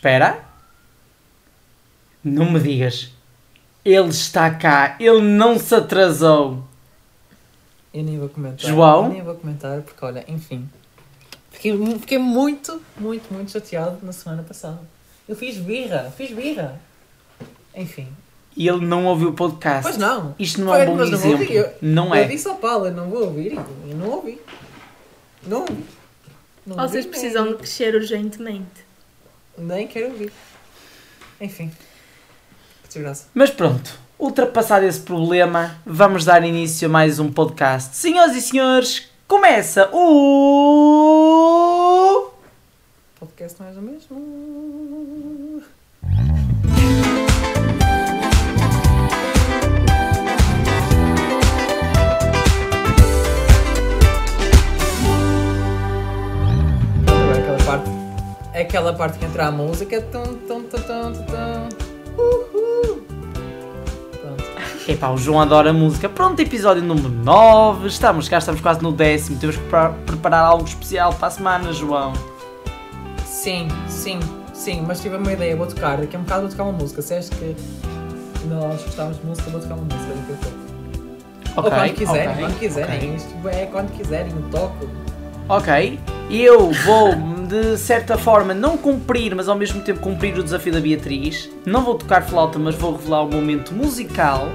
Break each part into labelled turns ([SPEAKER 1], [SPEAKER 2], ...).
[SPEAKER 1] Espera. Não me digas. Ele está cá. Ele não se atrasou.
[SPEAKER 2] Eu nem vou comentar.
[SPEAKER 1] João?
[SPEAKER 2] Eu nem vou comentar porque, olha, enfim. Fiquei, fiquei muito, muito, muito chateado na semana passada. Eu fiz birra, fiz birra. Enfim.
[SPEAKER 1] E ele não ouviu o podcast.
[SPEAKER 2] Pois não.
[SPEAKER 1] Isto não é um bom
[SPEAKER 2] mas não
[SPEAKER 1] exemplo.
[SPEAKER 2] ouvi. Eu-
[SPEAKER 1] Não
[SPEAKER 2] Eu
[SPEAKER 1] é.
[SPEAKER 2] disse ao Paulo, eu não vou ouvir. e Eu não ouvi. Não ouvi. Não
[SPEAKER 3] Vocês
[SPEAKER 2] ouvi,
[SPEAKER 3] precisam de crescer urgentemente.
[SPEAKER 2] Nem quero ouvir. Enfim.
[SPEAKER 1] Mas pronto, ultrapassado esse problema, vamos dar início a mais um podcast. Senhoras e senhores, começa o.
[SPEAKER 2] Podcast mais ou mesmo. É aquela parte que entra a música. Tum, tum, tum, tum, tum. Uhul. Pronto.
[SPEAKER 1] Epá, o João adora música. Pronto, episódio número 9. Estamos cá, estamos quase no décimo. Temos que pre- preparar algo especial para a semana, João.
[SPEAKER 2] Sim, sim, sim, mas tive uma ideia, vou tocar, daqui a um bocado vou tocar uma música. Se és que nós gostávamos de música, vou tocar uma música daqui a pouco. Ou quando quiserem,
[SPEAKER 1] ok,
[SPEAKER 2] quando quiserem.
[SPEAKER 1] ok.
[SPEAKER 2] Isto é quando quiserem, toco.
[SPEAKER 1] Ok, eu vou de certa forma não cumprir, mas ao mesmo tempo cumprir o desafio da Beatriz. Não vou tocar flauta, mas vou revelar um momento musical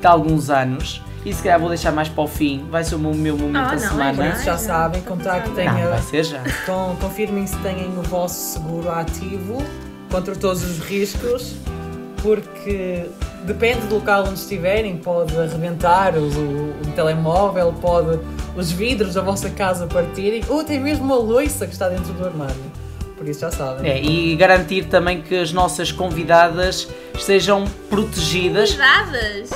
[SPEAKER 1] de alguns anos. E se calhar vou deixar mais para o fim. Vai ser o meu, meu momento
[SPEAKER 3] Ah,
[SPEAKER 1] da
[SPEAKER 3] não, é
[SPEAKER 1] semana.
[SPEAKER 2] Por isso já sabem,
[SPEAKER 3] já
[SPEAKER 2] contar que
[SPEAKER 3] pensava.
[SPEAKER 1] Não, vai
[SPEAKER 2] tenha.
[SPEAKER 1] ser já.
[SPEAKER 2] Con, confirmem se têm o vosso seguro ativo contra todos os riscos, porque depende do local onde estiverem, pode arrebentar o, o- o telemóvel, pode os vidros da vossa casa partirem, ou até mesmo uma loiça que está dentro do armário. Por isso já sabem.
[SPEAKER 1] É, e garantir também que as nossas convidadas estejam protegidas.
[SPEAKER 3] Convidadas!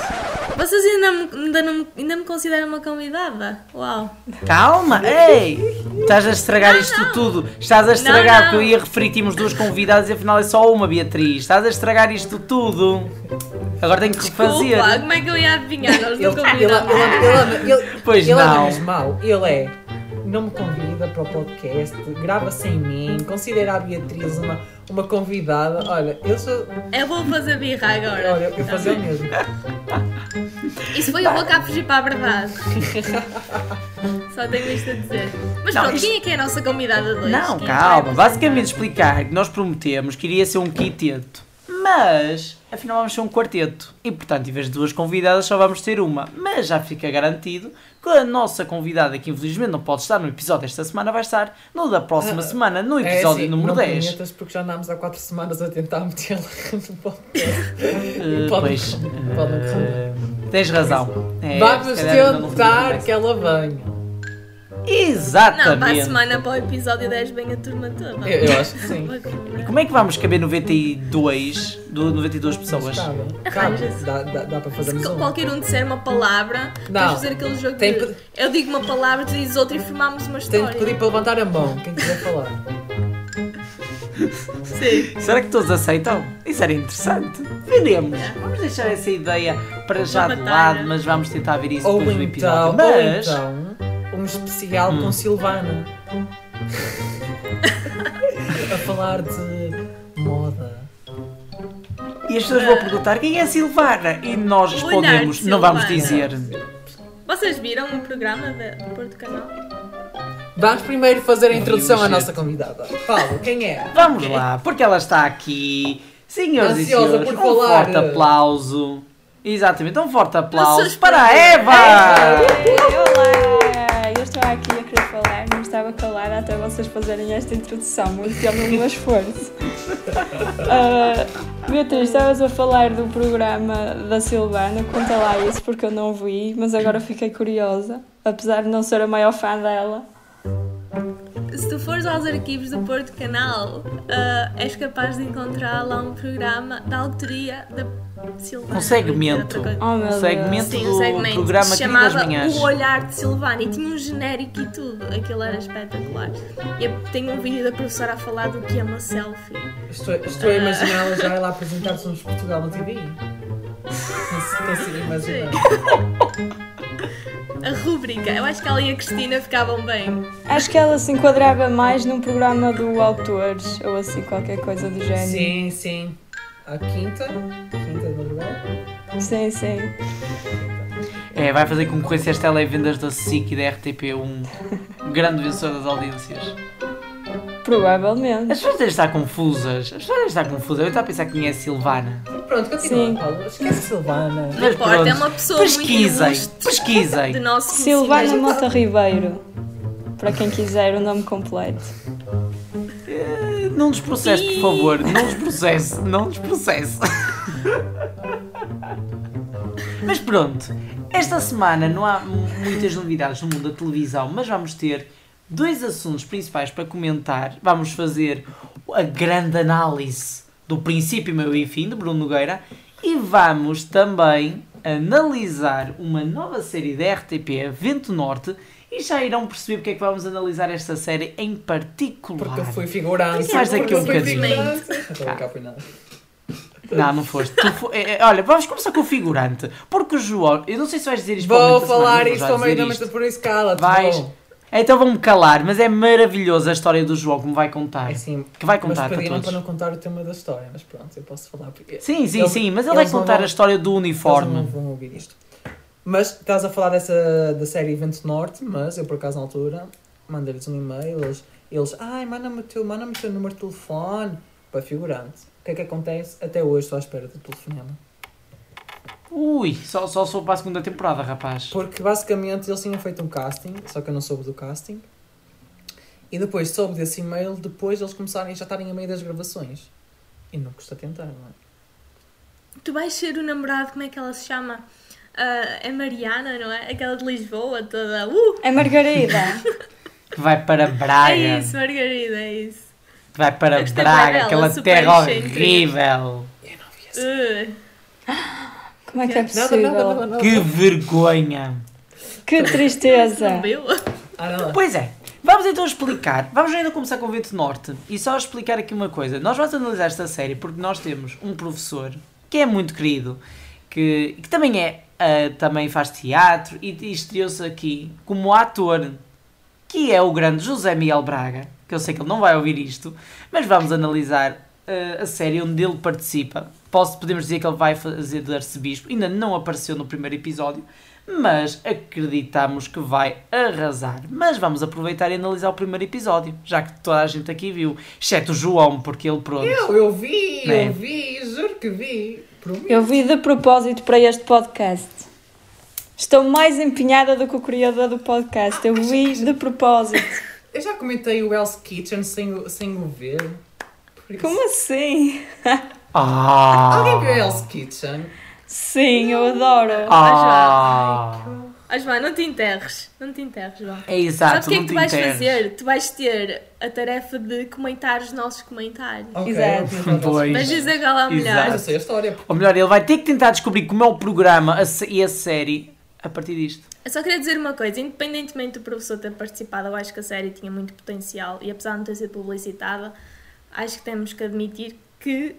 [SPEAKER 3] Vocês ainda me, ainda, não, ainda me consideram uma convidada? Uau!
[SPEAKER 1] Calma, ei! Estás a estragar isto tudo. Estás a estragar,
[SPEAKER 3] Não,
[SPEAKER 1] porque eu
[SPEAKER 3] não.
[SPEAKER 1] ia referir, tínhamos duas convidadas e afinal é só uma, Beatriz. Estás a estragar isto tudo. Agora tenho que refazer.
[SPEAKER 3] Como é que eu ia adivinhar? Nós não
[SPEAKER 2] ele, ele,
[SPEAKER 3] convidamos.
[SPEAKER 2] ele, ele,
[SPEAKER 1] Pois
[SPEAKER 2] ele
[SPEAKER 1] não.
[SPEAKER 2] é mesmo mau. Ele é. Não me convida para o podcast, grava sem mim, considera a Beatriz uma, uma convidada. Olha, eu sou.
[SPEAKER 3] Eu vou fazer birra agora.
[SPEAKER 2] Olha, eu fazer o mesmo.
[SPEAKER 3] Isso foi o boca a fugir para a verdade. Só tenho isto a dizer. Mas
[SPEAKER 1] Não,
[SPEAKER 3] pronto,
[SPEAKER 1] isto-
[SPEAKER 3] quem é que é a nossa convidada de hoje?
[SPEAKER 1] Não,
[SPEAKER 3] Quem é
[SPEAKER 1] calma. Basicamente explicar que nós prometemos que iria ser um quinteto. Mas, afinal vamos ser um quarteto. E portanto, em vez de duas convidadas, só vamos ter uma. Mas já fica garantido que a nossa convidada, que infelizmente não pode estar no episódio desta semana, vai estar no da próxima
[SPEAKER 2] Ah,
[SPEAKER 1] semana, no
[SPEAKER 2] É
[SPEAKER 1] episódio
[SPEAKER 2] assim,
[SPEAKER 1] número
[SPEAKER 2] não
[SPEAKER 1] 10.
[SPEAKER 2] prometas porque já andámos há 4 semanas a tentar metê-la no podcast.
[SPEAKER 1] Uh,
[SPEAKER 2] Pode-
[SPEAKER 1] pois,
[SPEAKER 2] pode não
[SPEAKER 1] uh, tens razão. É,
[SPEAKER 2] Vamos
[SPEAKER 1] não
[SPEAKER 2] tentar que ela venha.
[SPEAKER 3] Não, para a
[SPEAKER 1] Exatamente.
[SPEAKER 3] semana, para o episódio 10, vem a turma toda.
[SPEAKER 2] Eu, eu acho que sim.
[SPEAKER 1] E como é que vamos caber 92, do 92 pessoas?
[SPEAKER 3] Arranja-se.
[SPEAKER 2] Dá, dá, dá para fazermos
[SPEAKER 3] Se
[SPEAKER 2] um.
[SPEAKER 3] qualquer um disser uma palavra,
[SPEAKER 2] Não.
[SPEAKER 3] vamos fazer aquele jogo
[SPEAKER 2] Tem
[SPEAKER 3] de...
[SPEAKER 2] que-
[SPEAKER 3] Eu digo uma palavra, tu dizes outra e formamos uma
[SPEAKER 2] Tenho
[SPEAKER 3] história.
[SPEAKER 2] que pedir para levantar a mão, quem quiser falar.
[SPEAKER 3] Sim.
[SPEAKER 1] Será que todos aceitam? Isso era interessante. Veremos. Vamos deixar essa ideia para já de lado, mas vamos tentar ver isso
[SPEAKER 2] Ou
[SPEAKER 1] depois no
[SPEAKER 2] então,
[SPEAKER 1] episódio.
[SPEAKER 2] ou
[SPEAKER 1] Mas.
[SPEAKER 2] então, um especial
[SPEAKER 1] Hum.
[SPEAKER 2] com Silvana. a falar de moda.
[SPEAKER 1] E as pessoas vão perguntar quem é a Silvana? E nós respondemos, não vamos dizer.
[SPEAKER 3] Vocês viram o programa do Porto Canal?
[SPEAKER 2] Vamos primeiro fazer a introdução à nossa convidada. Paulo, quem é?
[SPEAKER 1] Vamos lá, porque ela está aqui. Senhoras e
[SPEAKER 2] Ansiosa
[SPEAKER 1] senhores,
[SPEAKER 2] por
[SPEAKER 1] um
[SPEAKER 2] falar.
[SPEAKER 1] forte aplauso. Exatamente, um forte aplauso para a
[SPEAKER 3] esplêndida.
[SPEAKER 1] Eva!
[SPEAKER 4] Olá! Aqui a querer falar, não estava calada até vocês fazerem esta introdução, muito pelo meu esforço. Uh, Beatriz, estavas a falar do programa da Silvana, conta lá isso porque eu não vi, mas agora fiquei curiosa, apesar de não ser a maior fã dela.
[SPEAKER 3] Se tu fores aos arquivos do Porto Canal, ah, és capaz de encontrar lá um programa da autoria da Silvana.
[SPEAKER 1] Um segmento.
[SPEAKER 4] Oh
[SPEAKER 1] Um segmento.
[SPEAKER 3] Sim, um
[SPEAKER 1] do
[SPEAKER 3] segmento
[SPEAKER 1] programa
[SPEAKER 3] que se chamava. O Olhar de Silvana e tinha um genérico e tudo. Aquilo era espetacular. E eu tenho um vídeo da professora a falar do que é uma selfie.
[SPEAKER 2] Estou, estou a imaginá-la já ela a apresentar Somos Portugal na TV. Consigo imaginar.
[SPEAKER 3] A rúbrica. Eu acho que ela e a Cristina ficavam bem.
[SPEAKER 4] Acho que ela se enquadrava mais num programa do Autores ou assim, qualquer coisa do género.
[SPEAKER 2] Sim, sim. A quinta. Quinta de madrugada.
[SPEAKER 4] Sim, sim.
[SPEAKER 1] É, vai fazer concorrência às televendas da SIC e da RTP, um grande vencedor das audiências.
[SPEAKER 4] Provavelmente.
[SPEAKER 1] As pessoas devem estar confusas. As pessoas devem estar confusas. Eu estava a pensar que tinha a Silvana.
[SPEAKER 2] Pronto, continua,
[SPEAKER 4] Sim.
[SPEAKER 2] Paulo. Esquece a Silvana.
[SPEAKER 3] Não
[SPEAKER 1] Mas
[SPEAKER 3] importa,
[SPEAKER 1] pronto.
[SPEAKER 3] é uma pessoa
[SPEAKER 1] Pesquisem,
[SPEAKER 3] muito
[SPEAKER 1] pesquisem.
[SPEAKER 3] de nosso
[SPEAKER 4] Silvana. Mota Ribeiro. Para quem quiser o nome completo.
[SPEAKER 1] Eh, Não nos processe, por favor. Não nos processe. Não nos processe. Mas pronto. Esta semana não há mu- muitas novidades no mundo da televisão, mas vamos ter dois assuntos principais para comentar. Vamos fazer a grande análise do princípio, meio e fim de Bruno Nogueira e vamos também analisar uma nova série da RTP, Vento Norte, e já irão perceber porque é que vamos analisar esta série em particular.
[SPEAKER 2] Porque eu fui figurante.
[SPEAKER 1] Mais daqui um bocadinho.
[SPEAKER 2] Então.
[SPEAKER 1] Não, não foste. Fo- é, é, olha, vamos começar com o figurante. Porque o João. Eu não sei se vais dizer isto
[SPEAKER 2] Vou
[SPEAKER 1] semana,
[SPEAKER 2] falar
[SPEAKER 1] mas
[SPEAKER 2] isto ao meio da por isso, cala-te.
[SPEAKER 1] Vais.
[SPEAKER 2] vou.
[SPEAKER 1] Então vão-me calar, mas é maravilhosa a história do João que me vai contar.
[SPEAKER 2] É assim,
[SPEAKER 1] Que vai
[SPEAKER 2] mas
[SPEAKER 1] contar para
[SPEAKER 2] pediram para não contar o tema da história, mas pronto, eu posso falar. Porque
[SPEAKER 1] Sim, sim,
[SPEAKER 2] Eles-
[SPEAKER 1] sim, mas ele vai contar
[SPEAKER 2] vão-
[SPEAKER 1] a história do
[SPEAKER 2] Eles não
[SPEAKER 1] uniforme.
[SPEAKER 2] vão ouvir isto. Mas estás a falar dessa da série Evento Norte, mas eu por acaso na altura mandei-lhes um e-mail, eles, eles ai, manda-me o teu, manda o teu número de telefone para figurante. O que é que acontece? Até hoje estou à espera do telefonema.
[SPEAKER 1] Ui, só, só sou para a segunda temporada, rapaz.
[SPEAKER 2] Porque basicamente eles tinham feito um casting, só que eu não soube do casting. E depois soube desse e-mail, depois eles começarem já estarem a meio das gravações. E não custa tentar, não é?
[SPEAKER 3] Tu vais ser o namorado, como é que ela se chama? Ah, é Mariana, não é? Aquela de Lisboa, toda. Uh!
[SPEAKER 4] É Margarida.
[SPEAKER 1] Que vai para Braga.
[SPEAKER 3] É isso, Margarida, é isso.
[SPEAKER 1] Que vai para
[SPEAKER 3] Eu gostei
[SPEAKER 1] Braga, aquela terra horrível.
[SPEAKER 3] Uh,
[SPEAKER 4] Como é que é possível?
[SPEAKER 2] nada, nada, nada.
[SPEAKER 1] Que vergonha.
[SPEAKER 4] Que tristeza.
[SPEAKER 2] Ah.
[SPEAKER 1] Pois é. Vamos então explicar. Vamos ainda começar com o Vento Norte. E só explicar aqui uma coisa. Nós vamos analisar esta série porque nós temos um professor que é muito querido, que, que também é ah, também faz teatro e, e estreou-se aqui como ator, que é o grande José Miguel Braga, que eu sei que ele não vai ouvir isto, mas vamos analisar ah, a série onde ele participa. Posso, podemos dizer que ele vai fazer de arcebispo, ainda não apareceu no primeiro episódio, mas acreditamos que vai arrasar. Mas vamos aproveitar e analisar o primeiro episódio, já que toda a gente aqui viu, exceto o João, porque ele pronto.
[SPEAKER 2] Eu, eu vi,
[SPEAKER 1] Né?
[SPEAKER 2] eu vi, juro que vi. Prometo.
[SPEAKER 4] Eu vi de propósito para este podcast. Estou mais empenhada do que o criador do podcast. Eu vi de propósito.
[SPEAKER 2] Eu já comentei o Hell's Kitchen sem, sem o ver. Por isso-
[SPEAKER 4] Como assim?
[SPEAKER 1] Ah!
[SPEAKER 2] Alguém viu Hell's Kitchen?
[SPEAKER 4] Sim, eu adoro.
[SPEAKER 1] Ah!
[SPEAKER 3] Ah, João, não te enterres. Não te enterres, João.
[SPEAKER 1] É exato,
[SPEAKER 3] Sabes o que é que tu vais
[SPEAKER 1] enterres.
[SPEAKER 3] fazer? Tu vais ter a tarefa de comentar os nossos comentários.
[SPEAKER 2] Ok,
[SPEAKER 4] Exato.
[SPEAKER 1] Pois.
[SPEAKER 3] Mas diz é o
[SPEAKER 2] Mas
[SPEAKER 3] melhor.
[SPEAKER 2] eu sei a história.
[SPEAKER 1] Ou melhor, ele vai ter que tentar descobrir como é o programa e a série a partir disto.
[SPEAKER 3] Eu só queria dizer uma coisa, independentemente do professor ter participado, eu acho que a série tinha muito potencial e apesar de não ter sido publicitada, acho que temos que admitir que,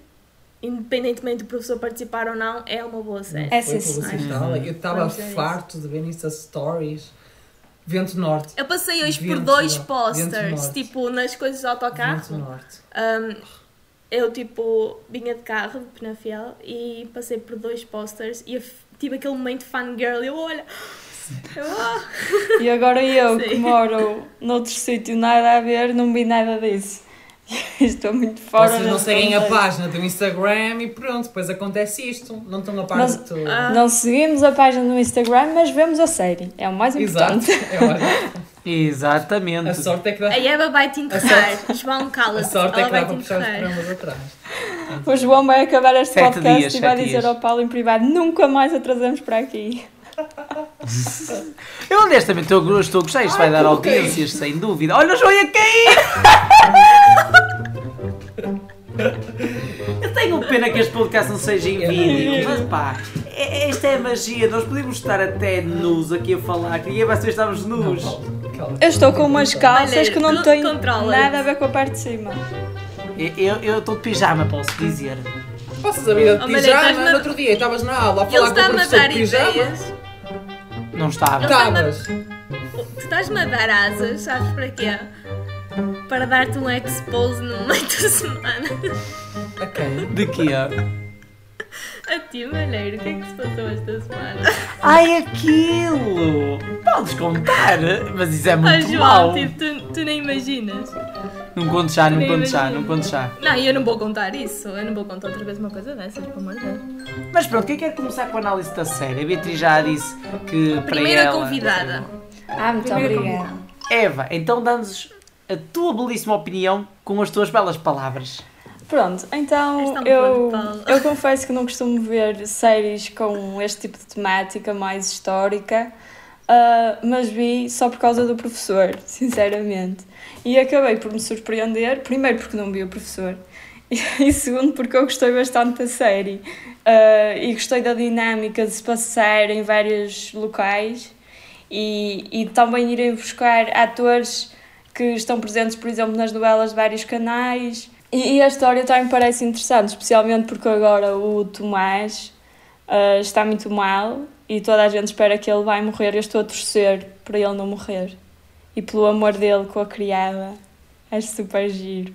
[SPEAKER 3] independentemente do professor participar ou não, é uma boa série.
[SPEAKER 4] É senhor.
[SPEAKER 2] publicitada. Eu estava farto de ver Insta Stories. Vento Norte.
[SPEAKER 3] Eu passei hoje por
[SPEAKER 2] Vento
[SPEAKER 3] dois
[SPEAKER 2] Norte.
[SPEAKER 3] posters,
[SPEAKER 2] Vento
[SPEAKER 3] tipo, nas coisas do
[SPEAKER 2] Vento
[SPEAKER 3] autocarro.
[SPEAKER 2] Norte.
[SPEAKER 3] Um, eu, tipo, vinha de carro, de Penafiel, e passei por dois posters e tive aquele momento fangirl e eu, olha... Eu, ah.
[SPEAKER 4] E agora eu,
[SPEAKER 3] Sim.
[SPEAKER 4] que moro noutro sítio, nada a ver, não vi nada disso. Estou muito fora
[SPEAKER 2] Vocês não seguem a página do Instagram e pronto, depois acontece isto. Não estão a par
[SPEAKER 4] Mas-
[SPEAKER 2] de tudo.
[SPEAKER 3] Ah.
[SPEAKER 4] Não seguimos a página no Instagram, mas vemos a série. É o mais
[SPEAKER 2] Exato.
[SPEAKER 4] importante.
[SPEAKER 2] Eu acho-
[SPEAKER 1] Exatamente.
[SPEAKER 2] A sorte é que dá,
[SPEAKER 3] A Eva vai-te
[SPEAKER 2] A
[SPEAKER 3] enterrar. João,
[SPEAKER 2] a
[SPEAKER 3] cala-se.
[SPEAKER 2] sorte é que dá para puxar os programas atrás.
[SPEAKER 4] O João vai acabar este
[SPEAKER 1] Sete
[SPEAKER 4] podcast
[SPEAKER 1] dias,
[SPEAKER 4] e vai dizer
[SPEAKER 1] dias.
[SPEAKER 4] ao Paulo em privado: nunca mais a trazemos para aqui.
[SPEAKER 1] Eu honestamente eu estou a gostar, isto vai
[SPEAKER 2] Ai,
[SPEAKER 1] dar
[SPEAKER 2] coloquei.
[SPEAKER 1] audiências, sem dúvida. Olha o João ia cair! Eu tenho pena que este podcast não seja em vídeo, mas pá, é- esta é a magia. Nós podemos estar até nus aqui a falar, que ninguém vai saber
[SPEAKER 2] Não,
[SPEAKER 1] nus.
[SPEAKER 4] Eu estou com umas calças
[SPEAKER 3] Olha,
[SPEAKER 4] que não
[SPEAKER 3] tu
[SPEAKER 4] têm nada a ver com a parte de cima.
[SPEAKER 1] Eu- estou de pijama, posso dizer.
[SPEAKER 2] Passas a vida de
[SPEAKER 3] Oh,
[SPEAKER 2] pijama.
[SPEAKER 3] na-
[SPEAKER 2] No outro dia estavas na aula a
[SPEAKER 3] Ele
[SPEAKER 2] falar com o
[SPEAKER 3] está-me a
[SPEAKER 2] professor
[SPEAKER 3] dar
[SPEAKER 2] de pijama.
[SPEAKER 3] ideias.
[SPEAKER 1] Não estava.
[SPEAKER 2] Estavas.
[SPEAKER 3] Tu estás-me a dar asas, sabes para quê? Para dar-te um expose no meio da semana.
[SPEAKER 2] Ok.
[SPEAKER 1] De quê?
[SPEAKER 3] A ti, Malheiro, o que é que se passou esta semana?
[SPEAKER 1] Ai, aquilo! Podes contar, mas isso é muito
[SPEAKER 3] João,
[SPEAKER 1] mau.
[SPEAKER 3] tipo, tu, tu nem imaginas.
[SPEAKER 1] Não conto já, não conto já, não conto já.
[SPEAKER 3] Não, eu não vou contar isso. Eu não vou contar outra vez uma coisa dessas, pelo amor de Deus.
[SPEAKER 1] Mas pronto, quem quer começar com a análise da série? A Beatriz já disse que para
[SPEAKER 3] Primeira
[SPEAKER 1] ela...
[SPEAKER 3] convidada.
[SPEAKER 4] Ah, muito
[SPEAKER 3] Primeira
[SPEAKER 4] obrigada.
[SPEAKER 1] Eva, então dá-nos a tua belíssima opinião com as tuas belas palavras.
[SPEAKER 4] Pronto, então
[SPEAKER 3] é
[SPEAKER 4] eu, eu confesso que não costumo ver séries com este tipo de temática mais histórica, ah, mas vi só por causa do professor, sinceramente. E acabei por me surpreender, primeiro porque não vi o professor, e segundo porque eu gostei bastante da série. Ah, e gostei da dinâmica de se passar em vários locais e, e também irem buscar atores que estão presentes, por exemplo, nas novelas de vários canais. E, e a história também parece interessante, especialmente porque agora o Tomás ah, está muito mal e toda a gente espera que ele vai morrer. Eu estou a torcer para ele não morrer. E pelo amor dele com a criada. Acho super giro.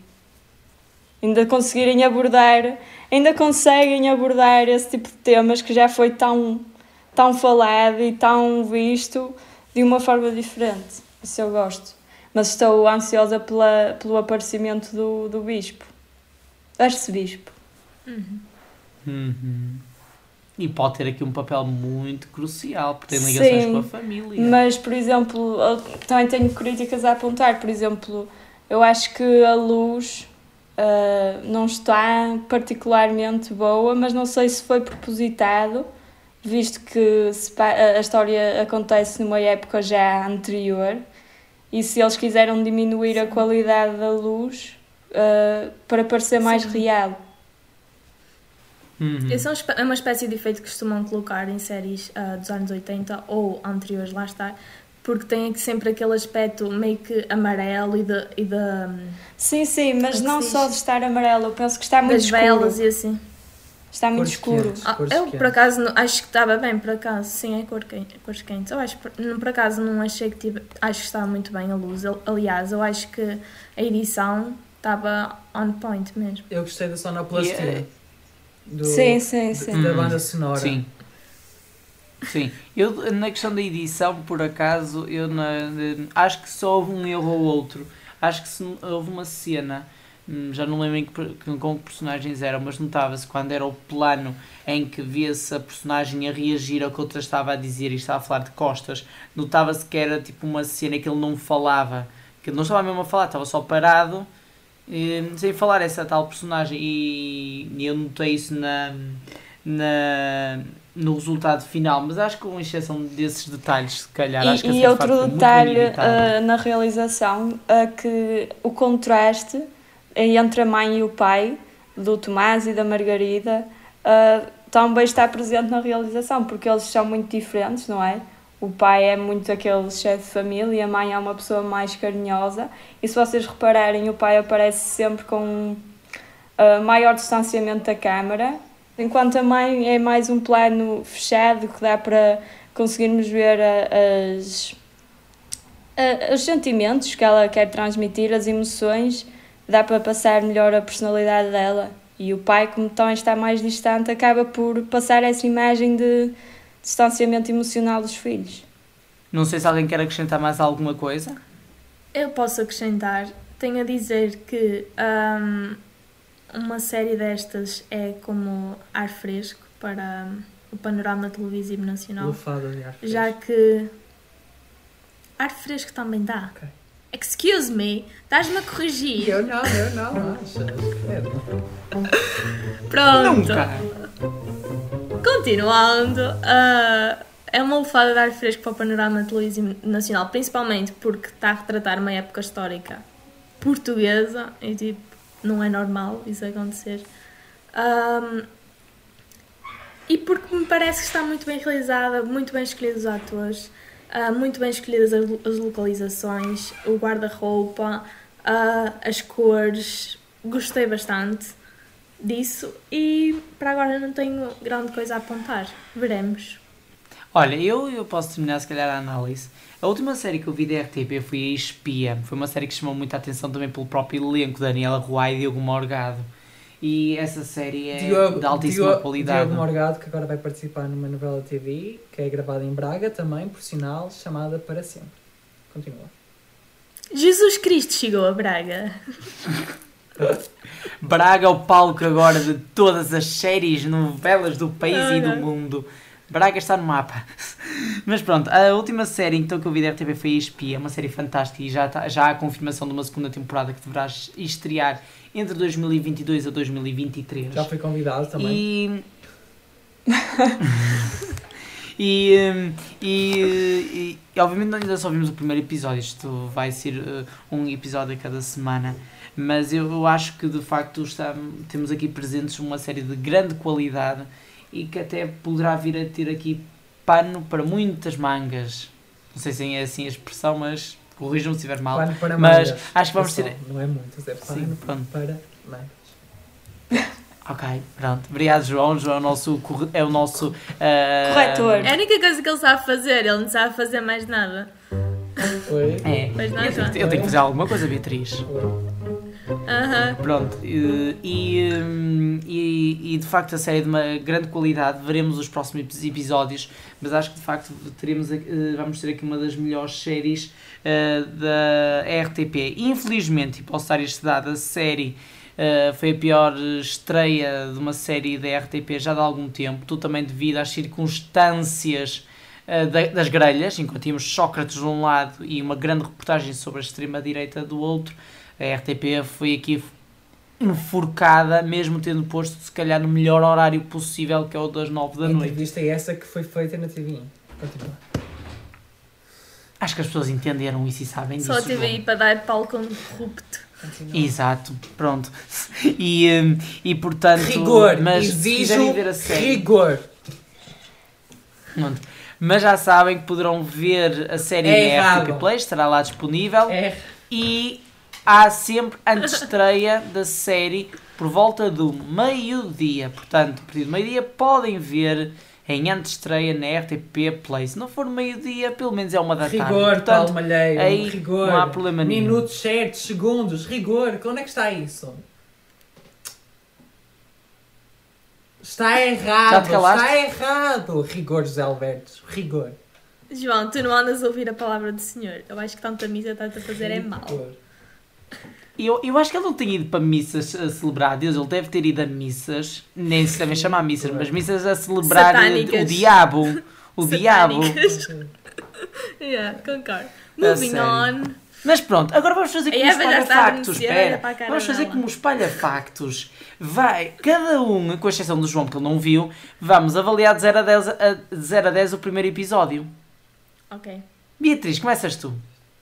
[SPEAKER 4] Ainda conseguirem abordar, ainda conseguem abordar esse tipo de temas que já foi tão, tão falado e tão visto de uma forma diferente. Isso eu gosto. Mas estou ansiosa pela, pelo aparecimento do, do bispo. Arcebispo.
[SPEAKER 1] Uhum. E pode ter aqui um papel muito crucial, porque tem ligações
[SPEAKER 4] Sim,
[SPEAKER 1] com a família.
[SPEAKER 4] Mas, por exemplo, também tenho críticas a apontar. Por exemplo, eu acho que a luz ah, não está particularmente boa, mas não sei se foi propositado, visto que a história acontece numa época já anterior. E se eles quiseram diminuir a qualidade da luz ah, para parecer mais
[SPEAKER 3] Sim.
[SPEAKER 4] real.
[SPEAKER 1] Uhum.
[SPEAKER 3] Esse é um é uma espécie de efeito que costumam colocar em séries ah, dos anos 80 ou anteriores, lá está, porque tem sempre aquele aspecto meio que amarelo e de, e de, hum,
[SPEAKER 4] Sim, sim, mas
[SPEAKER 3] Como
[SPEAKER 4] não só de estar amarelo, eu penso que está muito
[SPEAKER 3] das
[SPEAKER 4] escuro.
[SPEAKER 3] velas e assim.
[SPEAKER 4] Está muito
[SPEAKER 2] Cores
[SPEAKER 4] escuro.
[SPEAKER 2] quentes.
[SPEAKER 3] Ah, eu,
[SPEAKER 2] quentes.
[SPEAKER 3] por acaso, não- acho que estava bem, por acaso. Sim, é cor quente, cores quentes. Eu acho, por, não- por acaso, não achei que tive... Acho que estava muito bem a luz. Aliás, eu acho que a edição estava on point mesmo.
[SPEAKER 2] Eu gostei da sonoplastia.
[SPEAKER 1] Yeah.
[SPEAKER 2] Do,
[SPEAKER 4] Sim, sim, sim.
[SPEAKER 2] Da
[SPEAKER 1] Hum,
[SPEAKER 2] banda sonora.
[SPEAKER 1] Sim. Sim, eu na questão da edição, por acaso, eu na- de- acho que só houve um erro ou outro. Acho que se, houve uma cena, hum, já não lembro em que- com que personagens eram, mas notava-se quando era o plano em que via-se a personagem a reagir ao que outra estava a dizer e estava a falar de costas, notava-se que era tipo uma cena que ele não falava, que ele não estava mesmo a falar, estava só parado, hum, sem falar essa tal personagem. E, e eu notei isso na na, no resultado final, mas acho que com exceção desses detalhes, se calhar, acho que
[SPEAKER 4] E, e outro detalhe ah, na realização é que o contraste entre a mãe e o pai do Tomás e da Margarida ah, também está presente na realização, porque eles são muito diferentes, não é? O pai é muito aquele chefe de família a mãe é uma pessoa mais carinhosa. E se vocês repararem, o pai aparece sempre com ah, maior distanciamento da câmara, enquanto a mãe é mais um plano fechado que dá para conseguirmos ver a- as, a- os sentimentos que ela quer transmitir, as emoções, dá para passar melhor a personalidade dela. E o pai, como também está mais distante, acaba por passar essa imagem de distanciamento emocional dos filhos.
[SPEAKER 1] Não sei se alguém quer acrescentar mais alguma coisa.
[SPEAKER 3] Eu posso acrescentar, tenho a dizer que hum, uma série destas é como ar fresco para hum, o panorama televisivo nacional,
[SPEAKER 2] Lufada de ar fresco.
[SPEAKER 3] já que ar fresco também dá.
[SPEAKER 2] Ok.
[SPEAKER 3] Excuse me, estás-me a corrigir.
[SPEAKER 2] Eu não, eu não, achas?
[SPEAKER 3] Pronto.
[SPEAKER 1] Nunca!
[SPEAKER 3] Continuando, ah, é uma lufada de ar fresco para o panorama televisivo nacional, principalmente porque está a retratar uma época histórica portuguesa e tipo, não é normal isso acontecer. Ahm, e porque me parece que está muito bem realizada, muito bem escolhidos os atores, ah, muito bem escolhidas as, as localizações, o guarda-roupa, ah, as cores. Gostei bastante disso e para agora não tenho grande coisa a apontar. Veremos.
[SPEAKER 1] Olha, eu, eu posso terminar se calhar a análise. A última série que eu vi da RTP foi A Espia. Foi uma série que chamou muita atenção também pelo próprio elenco, Daniela Ruai e Diogo Morgado. E essa série é de altíssima
[SPEAKER 2] Diogo-
[SPEAKER 1] qualidade.
[SPEAKER 2] Diogo Morgado, que agora vai participar numa novela TV, que é gravada em Braga também, por sinal, chamada Para Sempre. Continua.
[SPEAKER 3] Jesus Cristo chegou a Braga.
[SPEAKER 1] Braga é o palco agora de todas as séries, novelas do país e do mundo. Braga está no mapa. Mas pronto, a última série então que eu vi da RTV foi a Espia, uma série fantástica e já, tá- já há a confirmação de uma segunda temporada que deverá estrear entre 2022 a 2023.
[SPEAKER 2] Já fui convidado também.
[SPEAKER 1] E. e, e, e obviamente ainda só vimos o primeiro episódio, isto vai ser uh, um episódio a cada semana, mas eu, acho que de facto está, temos aqui presentes uma série de grande qualidade e que até poderá vir a ter aqui pano para muitas mangas. Não sei se é assim a expressão, mas corrijam-me se estiver mal.
[SPEAKER 2] Pano para
[SPEAKER 1] mas
[SPEAKER 2] mangas.
[SPEAKER 1] acho que vamos ter-
[SPEAKER 2] Não é muitas, é pano
[SPEAKER 1] Sim, pronto.
[SPEAKER 2] para mangas.
[SPEAKER 1] Ok, pronto. Obrigado, João. João é o nosso, é o nosso uh,
[SPEAKER 4] Corretor.
[SPEAKER 3] É a única coisa que ele sabe fazer, ele não sabe fazer mais nada.
[SPEAKER 2] Foi?
[SPEAKER 1] É,
[SPEAKER 3] Pois não,
[SPEAKER 1] eu, tenho, eu tenho que fazer alguma coisa, Beatriz.
[SPEAKER 2] Foi.
[SPEAKER 3] Aham.
[SPEAKER 1] Pronto, e, e, e, de facto a série é de uma grande qualidade, veremos os próximos episódios, mas acho que de facto teremos, eh, vamos ter aqui uma das melhores séries eh, da RTP. Infelizmente, e posso dar este dado, a série eh, foi a pior estreia de uma série da RTP já de algum tempo, tudo também devido às circunstâncias eh, da- das grelhas, enquanto tínhamos Sócrates de um lado e uma grande reportagem sobre a extrema-direita do outro, a RTP foi aqui enforcada, mesmo tendo posto se calhar no melhor horário possível, que é o das 9 da
[SPEAKER 2] A
[SPEAKER 1] noite.
[SPEAKER 2] entrevista é essa que foi feita na TV. Continua.
[SPEAKER 1] Acho que as pessoas entenderam isso e sabem disso.
[SPEAKER 3] Só aí
[SPEAKER 1] João.
[SPEAKER 3] para dar palco a um corrupto.
[SPEAKER 2] Continua.
[SPEAKER 1] Exato, pronto. E, hum, e portanto.
[SPEAKER 2] Rigor.
[SPEAKER 1] mas
[SPEAKER 2] Exijo
[SPEAKER 1] ver a série.
[SPEAKER 2] rigor.
[SPEAKER 1] Pronto. Mas já sabem que poderão ver a série
[SPEAKER 2] É
[SPEAKER 1] na RTP. Play, estará lá disponível.
[SPEAKER 2] É.
[SPEAKER 1] E há sempre antestreia da série por volta do meio-dia. Portanto, a partir do meio-dia podem ver em antestreia na RTP Play. Se não for meio-dia, pelo menos é uma da tarde.
[SPEAKER 2] Rigor, Paulo
[SPEAKER 1] Portanto,
[SPEAKER 2] Malheiro.
[SPEAKER 1] aí
[SPEAKER 2] rigor.
[SPEAKER 1] não há problema nenhum.
[SPEAKER 2] Minutos certos, segundos. Rigor. Onde é que está isso? Está errado. Está errado. Rigor, José Alberto. Rigor.
[SPEAKER 3] João, tu não andas a ouvir a palavra do Senhor. Eu acho que tanta misa estás a fazer é mal.
[SPEAKER 1] Eu, eu acho que ele não tem ido para missas a celebrar Deus, ele deve ter ido a missas, nem se devem chamar missas, mas missas a celebrar
[SPEAKER 3] Satânicas.
[SPEAKER 1] o diabo. O diabo.
[SPEAKER 3] Satânicas. yeah, concordo.
[SPEAKER 1] A
[SPEAKER 3] Moving on.
[SPEAKER 1] Mas pronto, agora vamos fazer
[SPEAKER 3] A
[SPEAKER 1] como
[SPEAKER 3] a
[SPEAKER 1] espalha-factos.
[SPEAKER 3] denunciar,
[SPEAKER 1] Espera,
[SPEAKER 3] a
[SPEAKER 1] vamos fazer
[SPEAKER 3] dela.
[SPEAKER 1] como espalha-factos. Vai, cada um, com exceção do João que ele não viu, vamos avaliar de 0 a 10, a, de 0 a 10 o primeiro episódio.
[SPEAKER 3] Ok.
[SPEAKER 1] Beatriz, começas tu.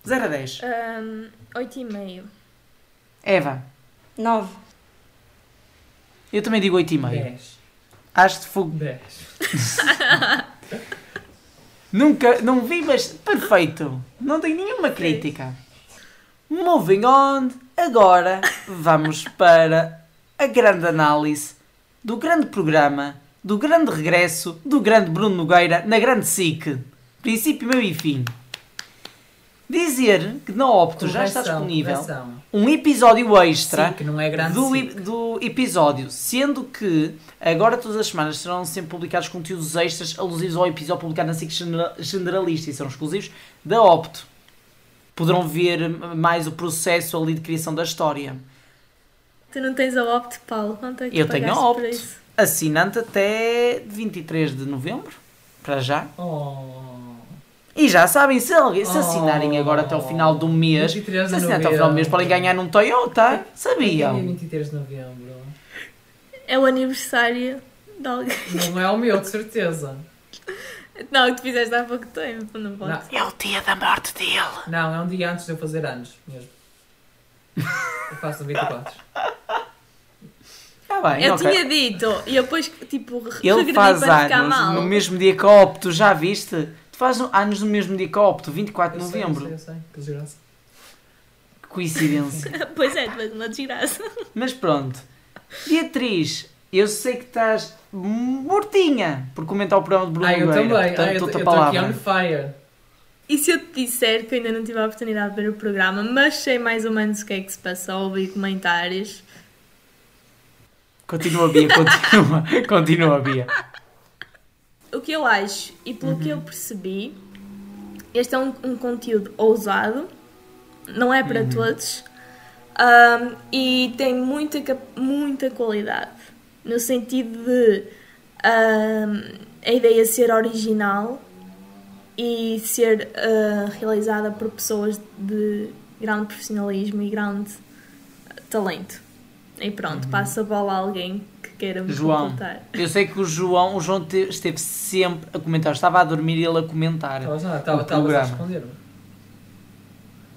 [SPEAKER 1] 0 a 10.
[SPEAKER 3] Um, 8,5.
[SPEAKER 1] Eva,
[SPEAKER 4] Nove.
[SPEAKER 1] eu também digo 8,5.
[SPEAKER 2] 10.
[SPEAKER 1] Acho de fogo.
[SPEAKER 2] 10.
[SPEAKER 1] Nunca, não vi, mas perfeito. Não tenho nenhuma crítica. Moving on, agora vamos para a grande análise do grande programa, do grande regresso do grande Bruno Nogueira na grande SIC. Princípio, meio e fim. Dizer que na Opto já está
[SPEAKER 2] Correção,
[SPEAKER 1] disponível
[SPEAKER 2] correção.
[SPEAKER 1] um episódio extra
[SPEAKER 2] Sim, que não é grande
[SPEAKER 1] do, do episódio, sendo que agora todas as semanas serão sempre publicados conteúdos extras alusivos ao episódio publicado na SIC Genera- Generalista e são exclusivos da Opto. Poderão ver mais o processo ali de criação da história.
[SPEAKER 3] Tu não tens a Opt, Paulo? Quanto é que
[SPEAKER 1] Eu tenho a
[SPEAKER 3] pagaste por
[SPEAKER 1] Opt.
[SPEAKER 3] isso?
[SPEAKER 1] Assinante até 23 de novembro, para já.
[SPEAKER 2] Oh.
[SPEAKER 1] E já sabem, se, alguém- se
[SPEAKER 2] Oh.
[SPEAKER 1] assinarem agora até ao final do mês,
[SPEAKER 2] 23 de
[SPEAKER 1] se assinarem até ao final do mês podem ganhar num Toyota.
[SPEAKER 2] Dia
[SPEAKER 1] Sabiam?
[SPEAKER 2] 23 de novembro.
[SPEAKER 3] É o aniversário de alguém.
[SPEAKER 2] Não é o meu, de certeza.
[SPEAKER 3] Não, que tu fizeste há pouco tempo, não pode
[SPEAKER 2] Não.
[SPEAKER 1] É o dia da morte dele.
[SPEAKER 2] Não, é um dia antes de eu fazer anos mesmo. Eu faço no 24.
[SPEAKER 1] Tá bem,
[SPEAKER 3] Eu
[SPEAKER 1] ok.
[SPEAKER 3] tinha dito, e eu depois, tipo,
[SPEAKER 1] Ele faz anos no mesmo dia que a Opto, já viste? Fazes anos no mesmo dia que a Opto, 24 de
[SPEAKER 2] Eu sei,
[SPEAKER 1] novembro.
[SPEAKER 2] Eu sei, eu sei, que desgraça.
[SPEAKER 1] Que coincidência.
[SPEAKER 3] Pois é, és uma desgraça.
[SPEAKER 1] Mas pronto. Beatriz, Eu sei que estás mortinha por comentar o programa de Bruno
[SPEAKER 2] Ah, eu
[SPEAKER 1] Nogueira.
[SPEAKER 2] também.
[SPEAKER 1] Portanto,
[SPEAKER 2] Ah, eu estou aqui
[SPEAKER 1] palavra.
[SPEAKER 2] on fire.
[SPEAKER 3] E se eu te disser que ainda não tive a oportunidade de ver o programa, mas sei mais ou menos o que é que se passou, ouvi comentários.
[SPEAKER 1] Continua, Bia, continua. continua, Bia.
[SPEAKER 3] O que eu acho, e pelo que eu percebi, este é um, um conteúdo ousado, não é para todos, ahm, e tem muita, muita qualidade, no sentido de ahm, a ideia ser original e ser ah, realizada por pessoas de grande profissionalismo e grande talento. E pronto, passa a bola a alguém que queira me
[SPEAKER 1] João.
[SPEAKER 3] completar.
[SPEAKER 1] Eu sei que o João, o João te- esteve sempre a comentar. Estava a dormir e ele a comentar.
[SPEAKER 2] Estavas a- estava- estavas a responder.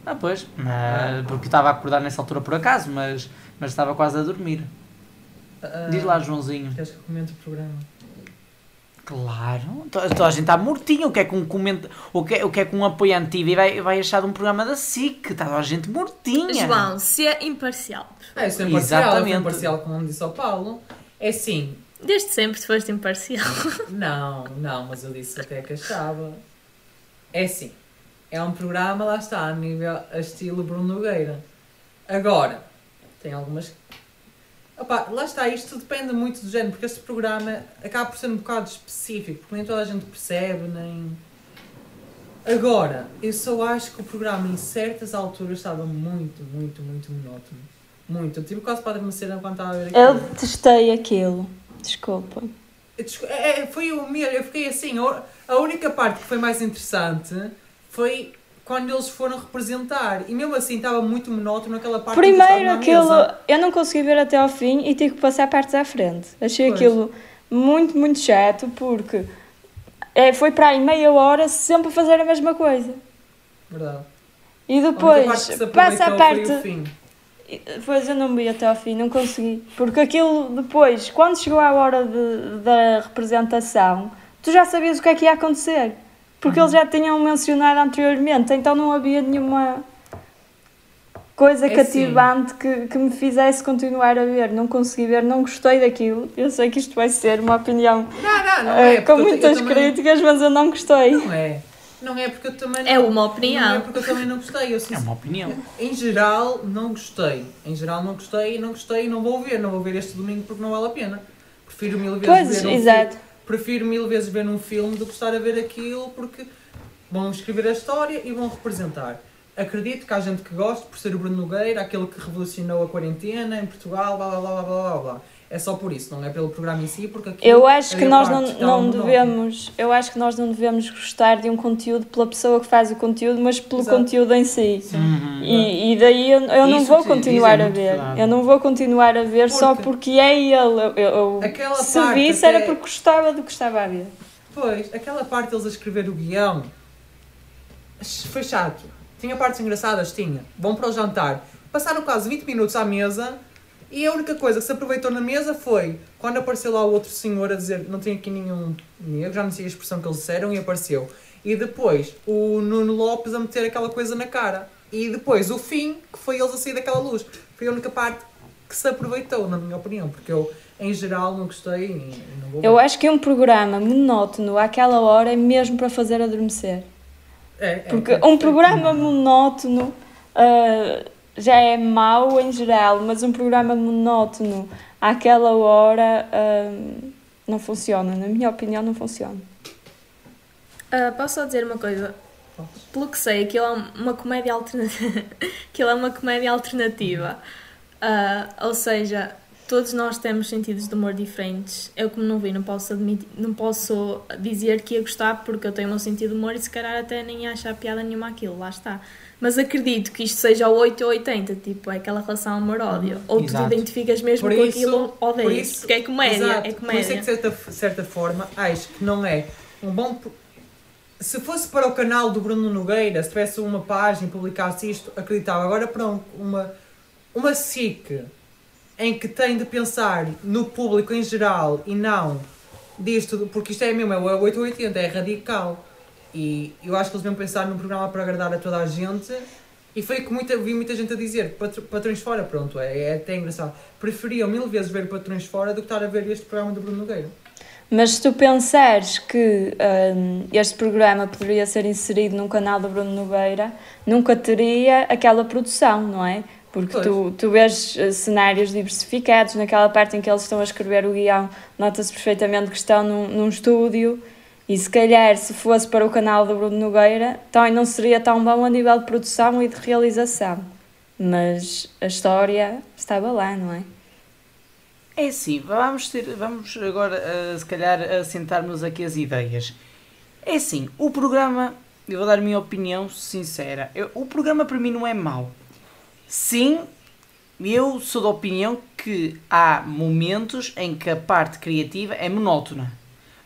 [SPEAKER 1] Ah, pois. Mas, porque estava a acordar nessa altura por acaso, mas, mas estava quase a dormir.
[SPEAKER 2] Ah,
[SPEAKER 1] Diz lá, Joãozinho.
[SPEAKER 2] Queres que comente o programa?
[SPEAKER 1] Claro. Toda toda a gente está mortinho. O que é que um, comenta, o que é, o que é que um apoiante TV vai, vai achar de um programa da SIC? Está toda a gente mortinha.
[SPEAKER 3] João, ser imparcial.
[SPEAKER 2] Ah, eu sou imparcial,
[SPEAKER 1] Exatamente.
[SPEAKER 2] imparcial, como disse ao Paulo. É assim,
[SPEAKER 3] Desde sempre foste imparcial.
[SPEAKER 2] não, não, mas eu disse o que que achava. É assim, é um programa, lá está, a nível, a estilo Bruno Nogueira. Agora, tem algumas... Opa, lá está, isto depende muito do género, porque este programa acaba por ser um bocado específico, porque nem toda a gente percebe, nem... Agora, eu só acho que o programa em certas alturas estava muito, muito, muito monótono. Muito. Eu tive quase para adormecer enquanto estava a ver aquilo.
[SPEAKER 4] Eu detestei aquilo. Desculpa.
[SPEAKER 2] É, é, foi o mesmo, eu fiquei assim. A a única parte que foi mais interessante foi quando eles foram representar. E mesmo assim estava muito monótono aquela parte
[SPEAKER 4] Primeiro aquilo,
[SPEAKER 2] mesa.
[SPEAKER 4] eu não consegui ver até ao fim e tive que passar partes à frente. Achei
[SPEAKER 2] Pois.
[SPEAKER 4] aquilo muito, muito chato porque é, foi para aí meia hora sempre a fazer a mesma coisa.
[SPEAKER 2] Verdade.
[SPEAKER 4] E
[SPEAKER 2] A
[SPEAKER 4] depois
[SPEAKER 2] parte que se
[SPEAKER 4] passa a parte.
[SPEAKER 2] Fim.
[SPEAKER 4] Depois eu não vi até ao fim, não consegui. Porque aquilo depois, quando chegou a hora de- da representação, tu já sabias o que é que ia acontecer. Porque
[SPEAKER 2] Uhum.
[SPEAKER 4] eles já tinham mencionado anteriormente, então não havia nenhuma coisa
[SPEAKER 2] É
[SPEAKER 4] cativante que, que me fizesse continuar a ver. Não consegui ver, não gostei daquilo. Eu sei que isto vai ser uma opinião
[SPEAKER 2] Não, não, não
[SPEAKER 4] eh,
[SPEAKER 2] é.
[SPEAKER 4] com
[SPEAKER 2] eu- eu
[SPEAKER 4] muitas
[SPEAKER 2] também-
[SPEAKER 4] críticas, mas eu não gostei.
[SPEAKER 2] Não é. Não é porque eu também.
[SPEAKER 3] É
[SPEAKER 2] não-
[SPEAKER 3] uma opinião.
[SPEAKER 2] Não é porque eu também não gostei. Eu,
[SPEAKER 1] É uma opinião.
[SPEAKER 2] Em geral, não gostei. Em geral, não gostei e não gostei e não vou ver. Não vou ver este domingo porque não vale a pena. Prefiro mil vezes
[SPEAKER 4] Pois,
[SPEAKER 2] ver um
[SPEAKER 4] exato.
[SPEAKER 2] filme. Prefiro mil vezes ver um filme do que estar a ver aquilo porque vão escrever a história e vão representar. Acredito que há gente que gosta por ser o Bruno Nogueira, aquele que revolucionou a quarentena em Portugal, blá blá blá blá blá blá. É só por isso, não é pelo programa em si, porque aquilo,
[SPEAKER 4] Eu acho que nós não, não devemos, eu acho que nós não devemos gostar de um conteúdo pela pessoa que faz o conteúdo, mas pelo
[SPEAKER 2] Exato.
[SPEAKER 4] conteúdo em si.
[SPEAKER 1] Uhum.
[SPEAKER 4] E, e daí eu, eu não vou
[SPEAKER 1] que diz
[SPEAKER 4] continuar
[SPEAKER 1] é
[SPEAKER 4] a ver.
[SPEAKER 1] verdade.
[SPEAKER 4] Eu não vou continuar a ver só
[SPEAKER 2] Porque-
[SPEAKER 4] porque é ele. Eu, eu-
[SPEAKER 2] Aquela
[SPEAKER 4] se visse era
[SPEAKER 2] até-
[SPEAKER 4] porque gostava do que estava a ver.
[SPEAKER 2] Pois, aquela parte deles a escrever o guião foi chato. Tinha partes engraçadas? Tinha. Vão para o jantar. Passaram quase 20 minutos à mesa e a única coisa que se aproveitou na mesa foi quando apareceu lá o outro senhor a dizer não tem aqui nenhum negro, já não sei a expressão que eles disseram e apareceu. E depois o Nuno Lopes a meter aquela coisa na cara. E depois o fim, que foi eles a sair daquela luz. Foi a única parte que se aproveitou, na minha opinião, porque eu em geral não gostei e não vou
[SPEAKER 4] Eu acho que um programa monótono àquela hora é mesmo para fazer adormecer.
[SPEAKER 2] É, é,
[SPEAKER 4] Porque
[SPEAKER 2] é,
[SPEAKER 4] um
[SPEAKER 2] é,
[SPEAKER 4] programa monótono ah, já é mau em geral, mas um programa monótono àquela hora ah, não funciona. Na minha opinião, não funciona.
[SPEAKER 3] Ah, posso só dizer uma coisa? Pelo que sei, aquilo é uma comédia alternativa. aquilo é uma comédia alternativa. Ah, ou seja, todos nós temos sentidos de humor diferentes. Eu, como não vi, não posso, admitir, não posso dizer que ia gostar porque eu tenho o meu sentido de humor e se calhar até nem ia achar piada nenhuma aquilo. Lá está. Mas acredito que isto seja o 8 ou 80, tipo, é aquela relação amor-ódio. Ou tu te
[SPEAKER 1] Exato.
[SPEAKER 3] identificas mesmo
[SPEAKER 2] Por
[SPEAKER 3] com
[SPEAKER 2] isso-
[SPEAKER 3] aquilo ou
[SPEAKER 2] por
[SPEAKER 3] odeias.
[SPEAKER 2] isso-
[SPEAKER 3] Porque é comédia,
[SPEAKER 2] Exato.
[SPEAKER 3] é
[SPEAKER 2] Por isso é
[SPEAKER 3] comédia.
[SPEAKER 2] que, de certa, certa forma, acho que não é um bom. Se fosse para o canal do Bruno Nogueira, se tivesse uma página e publicasse isto, acreditava. Agora para um- uma, uma SIC em que tem de pensar no público em geral e não disto, porque isto é mesmo, é o 880, é radical. E eu acho que eles mesmo pensar num programa para agradar a toda a gente E foi que muita, vi muita gente a dizer Patrões Fora, pronto, é, é até engraçado. Preferiam mil vezes ver Patrões Fora do que estar a ver este programa do Bruno Nogueira.
[SPEAKER 4] Mas se tu pensares que hum, este programa poderia ser inserido num canal do Bruno Nogueira, nunca teria aquela produção, não é? Porque tu, tu vês eh, cenários diversificados, naquela parte em que eles estão a escrever o guião, nota-se perfeitamente que estão num, num estúdio, e se calhar se fosse para o canal do Bruno Nogueira, também não seria tão bom a nível de produção e de realização. Mas a história estava lá, não é?
[SPEAKER 1] É assim, vamos, ter, vamos agora, eh, se calhar, assentarmos aqui as ideias. É assim, o programa, eu vou dar a minha opinião sincera. Eu- o programa para mim não é mau. Sim, eu sou da opinião que há momentos em que a parte criativa é monótona.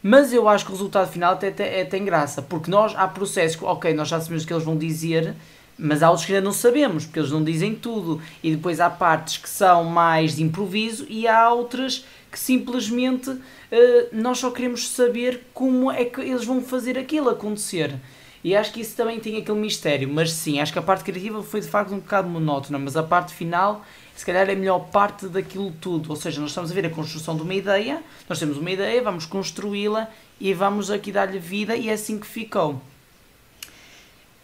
[SPEAKER 1] Mas eu acho que o resultado final até, até, tem graça, porque nós há processos que, ok, nós já sabemos o que eles vão dizer, mas há outros que ainda não sabemos, porque eles não dizem tudo. E depois há partes que são mais de improviso e há outras que simplesmente eh, nós só queremos saber como é que eles vão fazer aquilo acontecer. E acho que isso também tem aquele mistério. Mas sim, acho que a parte criativa foi de facto um bocado monótona, mas a parte final, se calhar, é a melhor parte daquilo tudo. Ou seja, nós estamos a ver a construção de uma ideia, nós temos uma ideia, vamos construí-la e vamos aqui dar-lhe vida, e é assim que ficou.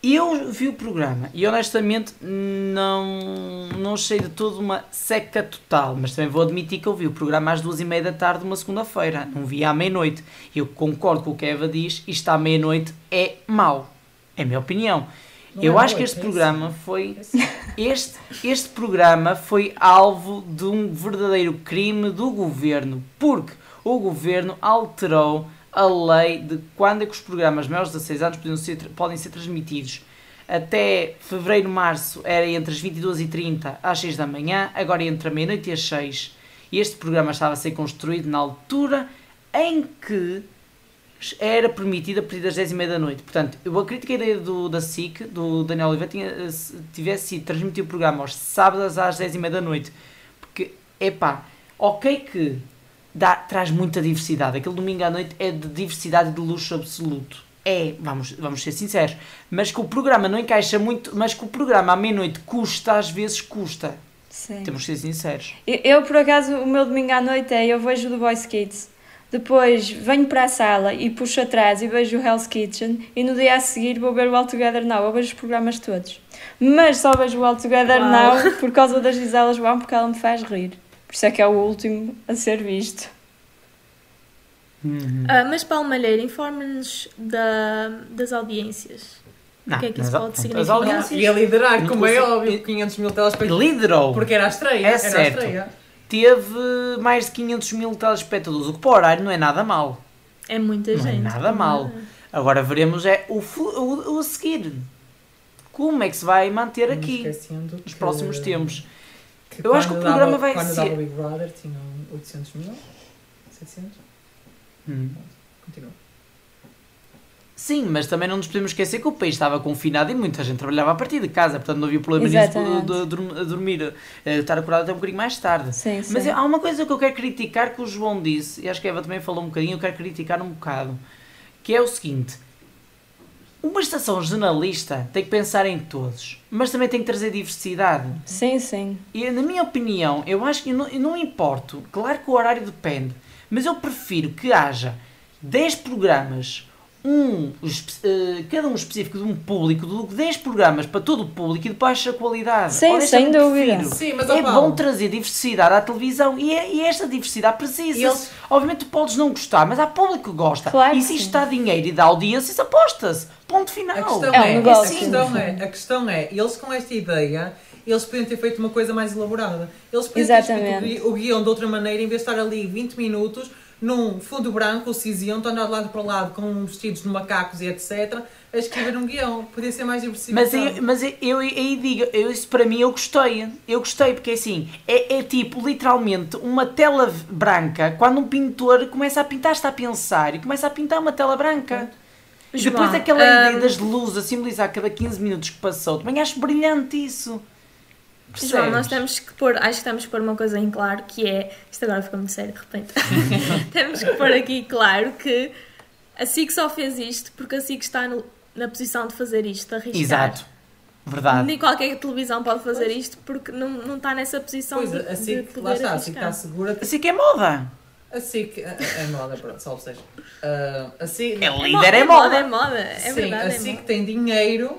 [SPEAKER 1] Eu vi o programa e honestamente não, não achei de todo uma seca total, mas também vou admitir que eu vi o programa às duas e meia da tarde, uma segunda-feira, não vi à meia-noite. Eu concordo com o que a Eva diz, isto à meia-noite é mau, é a minha opinião.
[SPEAKER 2] Não
[SPEAKER 1] eu
[SPEAKER 2] é
[SPEAKER 1] acho que
[SPEAKER 2] é
[SPEAKER 1] este
[SPEAKER 2] péssimo.
[SPEAKER 1] programa foi este, este programa foi alvo de um verdadeiro crime do governo, porque o governo alterou a lei de quando é que os programas maiores de 16 anos podem ser, podem ser transmitidos. Até fevereiro, março era entre as 22h30 às 6 da manhã, agora é entre a meia-noite e as 6. E este programa estava a ser construído na altura em que era permitida a partir das 10 e meia da noite. Portanto, eu acredito que a ideia do, da SIC, do Daniel Oliveira, tinha, eh, se- tivesse sido transmitir o programa aos sábados às 10 e meia da noite. Porque, epá, ok que dá, traz muita diversidade. Aquele domingo à noite é de diversidade e de luxo absoluto. É, vamos, vamos ser sinceros. Mas que o programa não encaixa muito, mas que o programa à meia-noite custa, às vezes custa.
[SPEAKER 4] Sim.
[SPEAKER 1] Temos que ser sinceros.
[SPEAKER 4] Eu, eu, por acaso, o meu domingo à noite é eu vejo o The Voice Kids, depois venho para a sala e puxo atrás e vejo o Hell's Kitchen e no dia a seguir vou ver o All Together Now, eu vejo os programas todos. Mas só vejo o All Together
[SPEAKER 3] Uau.
[SPEAKER 4] Now por causa das Gisela João, porque ela me faz rir. Por isso é que é o último a ser visto.
[SPEAKER 3] Ah, mas Paulo Malheiro, informe-nos da, das audiências.
[SPEAKER 1] Não,
[SPEAKER 3] O que é que isso pode
[SPEAKER 1] as
[SPEAKER 3] significar?
[SPEAKER 1] audiências-
[SPEAKER 2] E a liderar, como é óbvio, 500 mil telespectadores.
[SPEAKER 1] Liderou.
[SPEAKER 2] Porque era a estreia.
[SPEAKER 1] É
[SPEAKER 2] era
[SPEAKER 1] certo.
[SPEAKER 2] a estreia.
[SPEAKER 1] Teve mais de 500 mil telespectadores, o que para o horário não é nada mal.
[SPEAKER 3] É muita
[SPEAKER 1] Não é
[SPEAKER 3] gente.
[SPEAKER 1] nada mal. Agora veremos é o, o, o a seguir. Como é que se vai manter
[SPEAKER 2] Não
[SPEAKER 1] aqui nos
[SPEAKER 2] que-
[SPEAKER 1] próximos tempos? Eu acho que o
[SPEAKER 2] quando
[SPEAKER 1] programa
[SPEAKER 2] dava-
[SPEAKER 1] vai
[SPEAKER 2] quando
[SPEAKER 1] ser-
[SPEAKER 2] dava o Big Brother tinham 800 mil? 700?
[SPEAKER 1] Hum.
[SPEAKER 2] Continua.
[SPEAKER 1] Sim, mas também não nos podemos esquecer que o país estava confinado e muita gente trabalhava a partir de casa, portanto não havia problema nisso de, de- de dormir, eh, estar acordado até um bocadinho mais tarde.
[SPEAKER 4] Sim, sim.
[SPEAKER 1] Mas há uma coisa que eu quero criticar que o João disse, e acho que a Eva também falou um bocadinho, eu quero criticar um bocado, que é o seguinte. Uma estação jornalista tem que pensar em todos, mas também tem que trazer diversidade.
[SPEAKER 4] Sim, sim.
[SPEAKER 1] E na minha opinião, eu acho que eu não, eu não importo, claro que o horário depende, mas eu prefiro que haja 10 programas, um, eh, cada um específico de um público, do que 10 programas para todo o público e de baixa qualidade.
[SPEAKER 4] Sim,
[SPEAKER 1] Honestamente,
[SPEAKER 4] sem dúvida.
[SPEAKER 1] prefiro.
[SPEAKER 2] Sim, mas
[SPEAKER 1] É
[SPEAKER 2] ó,
[SPEAKER 1] bom trazer diversidade à televisão e, é- e esta diversidade precisa.
[SPEAKER 2] Eles-
[SPEAKER 1] Obviamente tu podes não gostar, mas há público que gosta.
[SPEAKER 4] Claro
[SPEAKER 1] e se isto dá dinheiro e dá audiência, isso aposta-se. Ponto final.
[SPEAKER 2] A questão
[SPEAKER 4] É um
[SPEAKER 2] é,
[SPEAKER 4] negócio.
[SPEAKER 2] a questão é, a questão é, eles com esta ideia, eles podiam ter feito uma coisa mais elaborada. Eles podiam ter escrito o
[SPEAKER 4] Exatamente.
[SPEAKER 2] gui- o guião de outra maneira, em vez de estar ali 20 minutos num fundo branco, o cinzento, andar de lado para lado com vestidos de macacos e etc, a escrever um guião. Podia ser mais diversificado.
[SPEAKER 1] Mas, eu, mas eu, eu, aí digo, eu, isso para mim eu gostei. Eu gostei, porque assim, é, é tipo literalmente uma tela branca quando um pintor começa a pintar, está a pensar e começa a pintar uma tela branca. Depois
[SPEAKER 3] João,
[SPEAKER 1] aquela
[SPEAKER 3] hum,
[SPEAKER 1] ideia das luzes a simbolizar cada 15 minutos que passou, também acho brilhante isso.
[SPEAKER 3] João, nós
[SPEAKER 1] Percebes?
[SPEAKER 3] temos que pôr, acho que temos que pôr uma coisa em claro que é. Isto agora ficou muito sério de repente. temos que pôr aqui claro que a SIC só fez isto porque a SIC está no- na posição de fazer isto, de arriscar.
[SPEAKER 1] Exato. Verdade.
[SPEAKER 3] Nem qualquer televisão pode fazer isto porque não, não está nessa posição
[SPEAKER 2] Pois,
[SPEAKER 3] de,
[SPEAKER 2] assim
[SPEAKER 3] de
[SPEAKER 2] que,
[SPEAKER 3] poder
[SPEAKER 2] lá está, assim que está segura.
[SPEAKER 1] Assim que é moda.
[SPEAKER 2] Assim que. É, é moda, pronto, salve seja. Ah, assim,
[SPEAKER 1] É líder, é
[SPEAKER 3] é
[SPEAKER 1] moda.
[SPEAKER 3] É moda, é
[SPEAKER 2] Sim,
[SPEAKER 3] verdade.
[SPEAKER 2] assim
[SPEAKER 3] é
[SPEAKER 2] que
[SPEAKER 3] moda.
[SPEAKER 2] tem dinheiro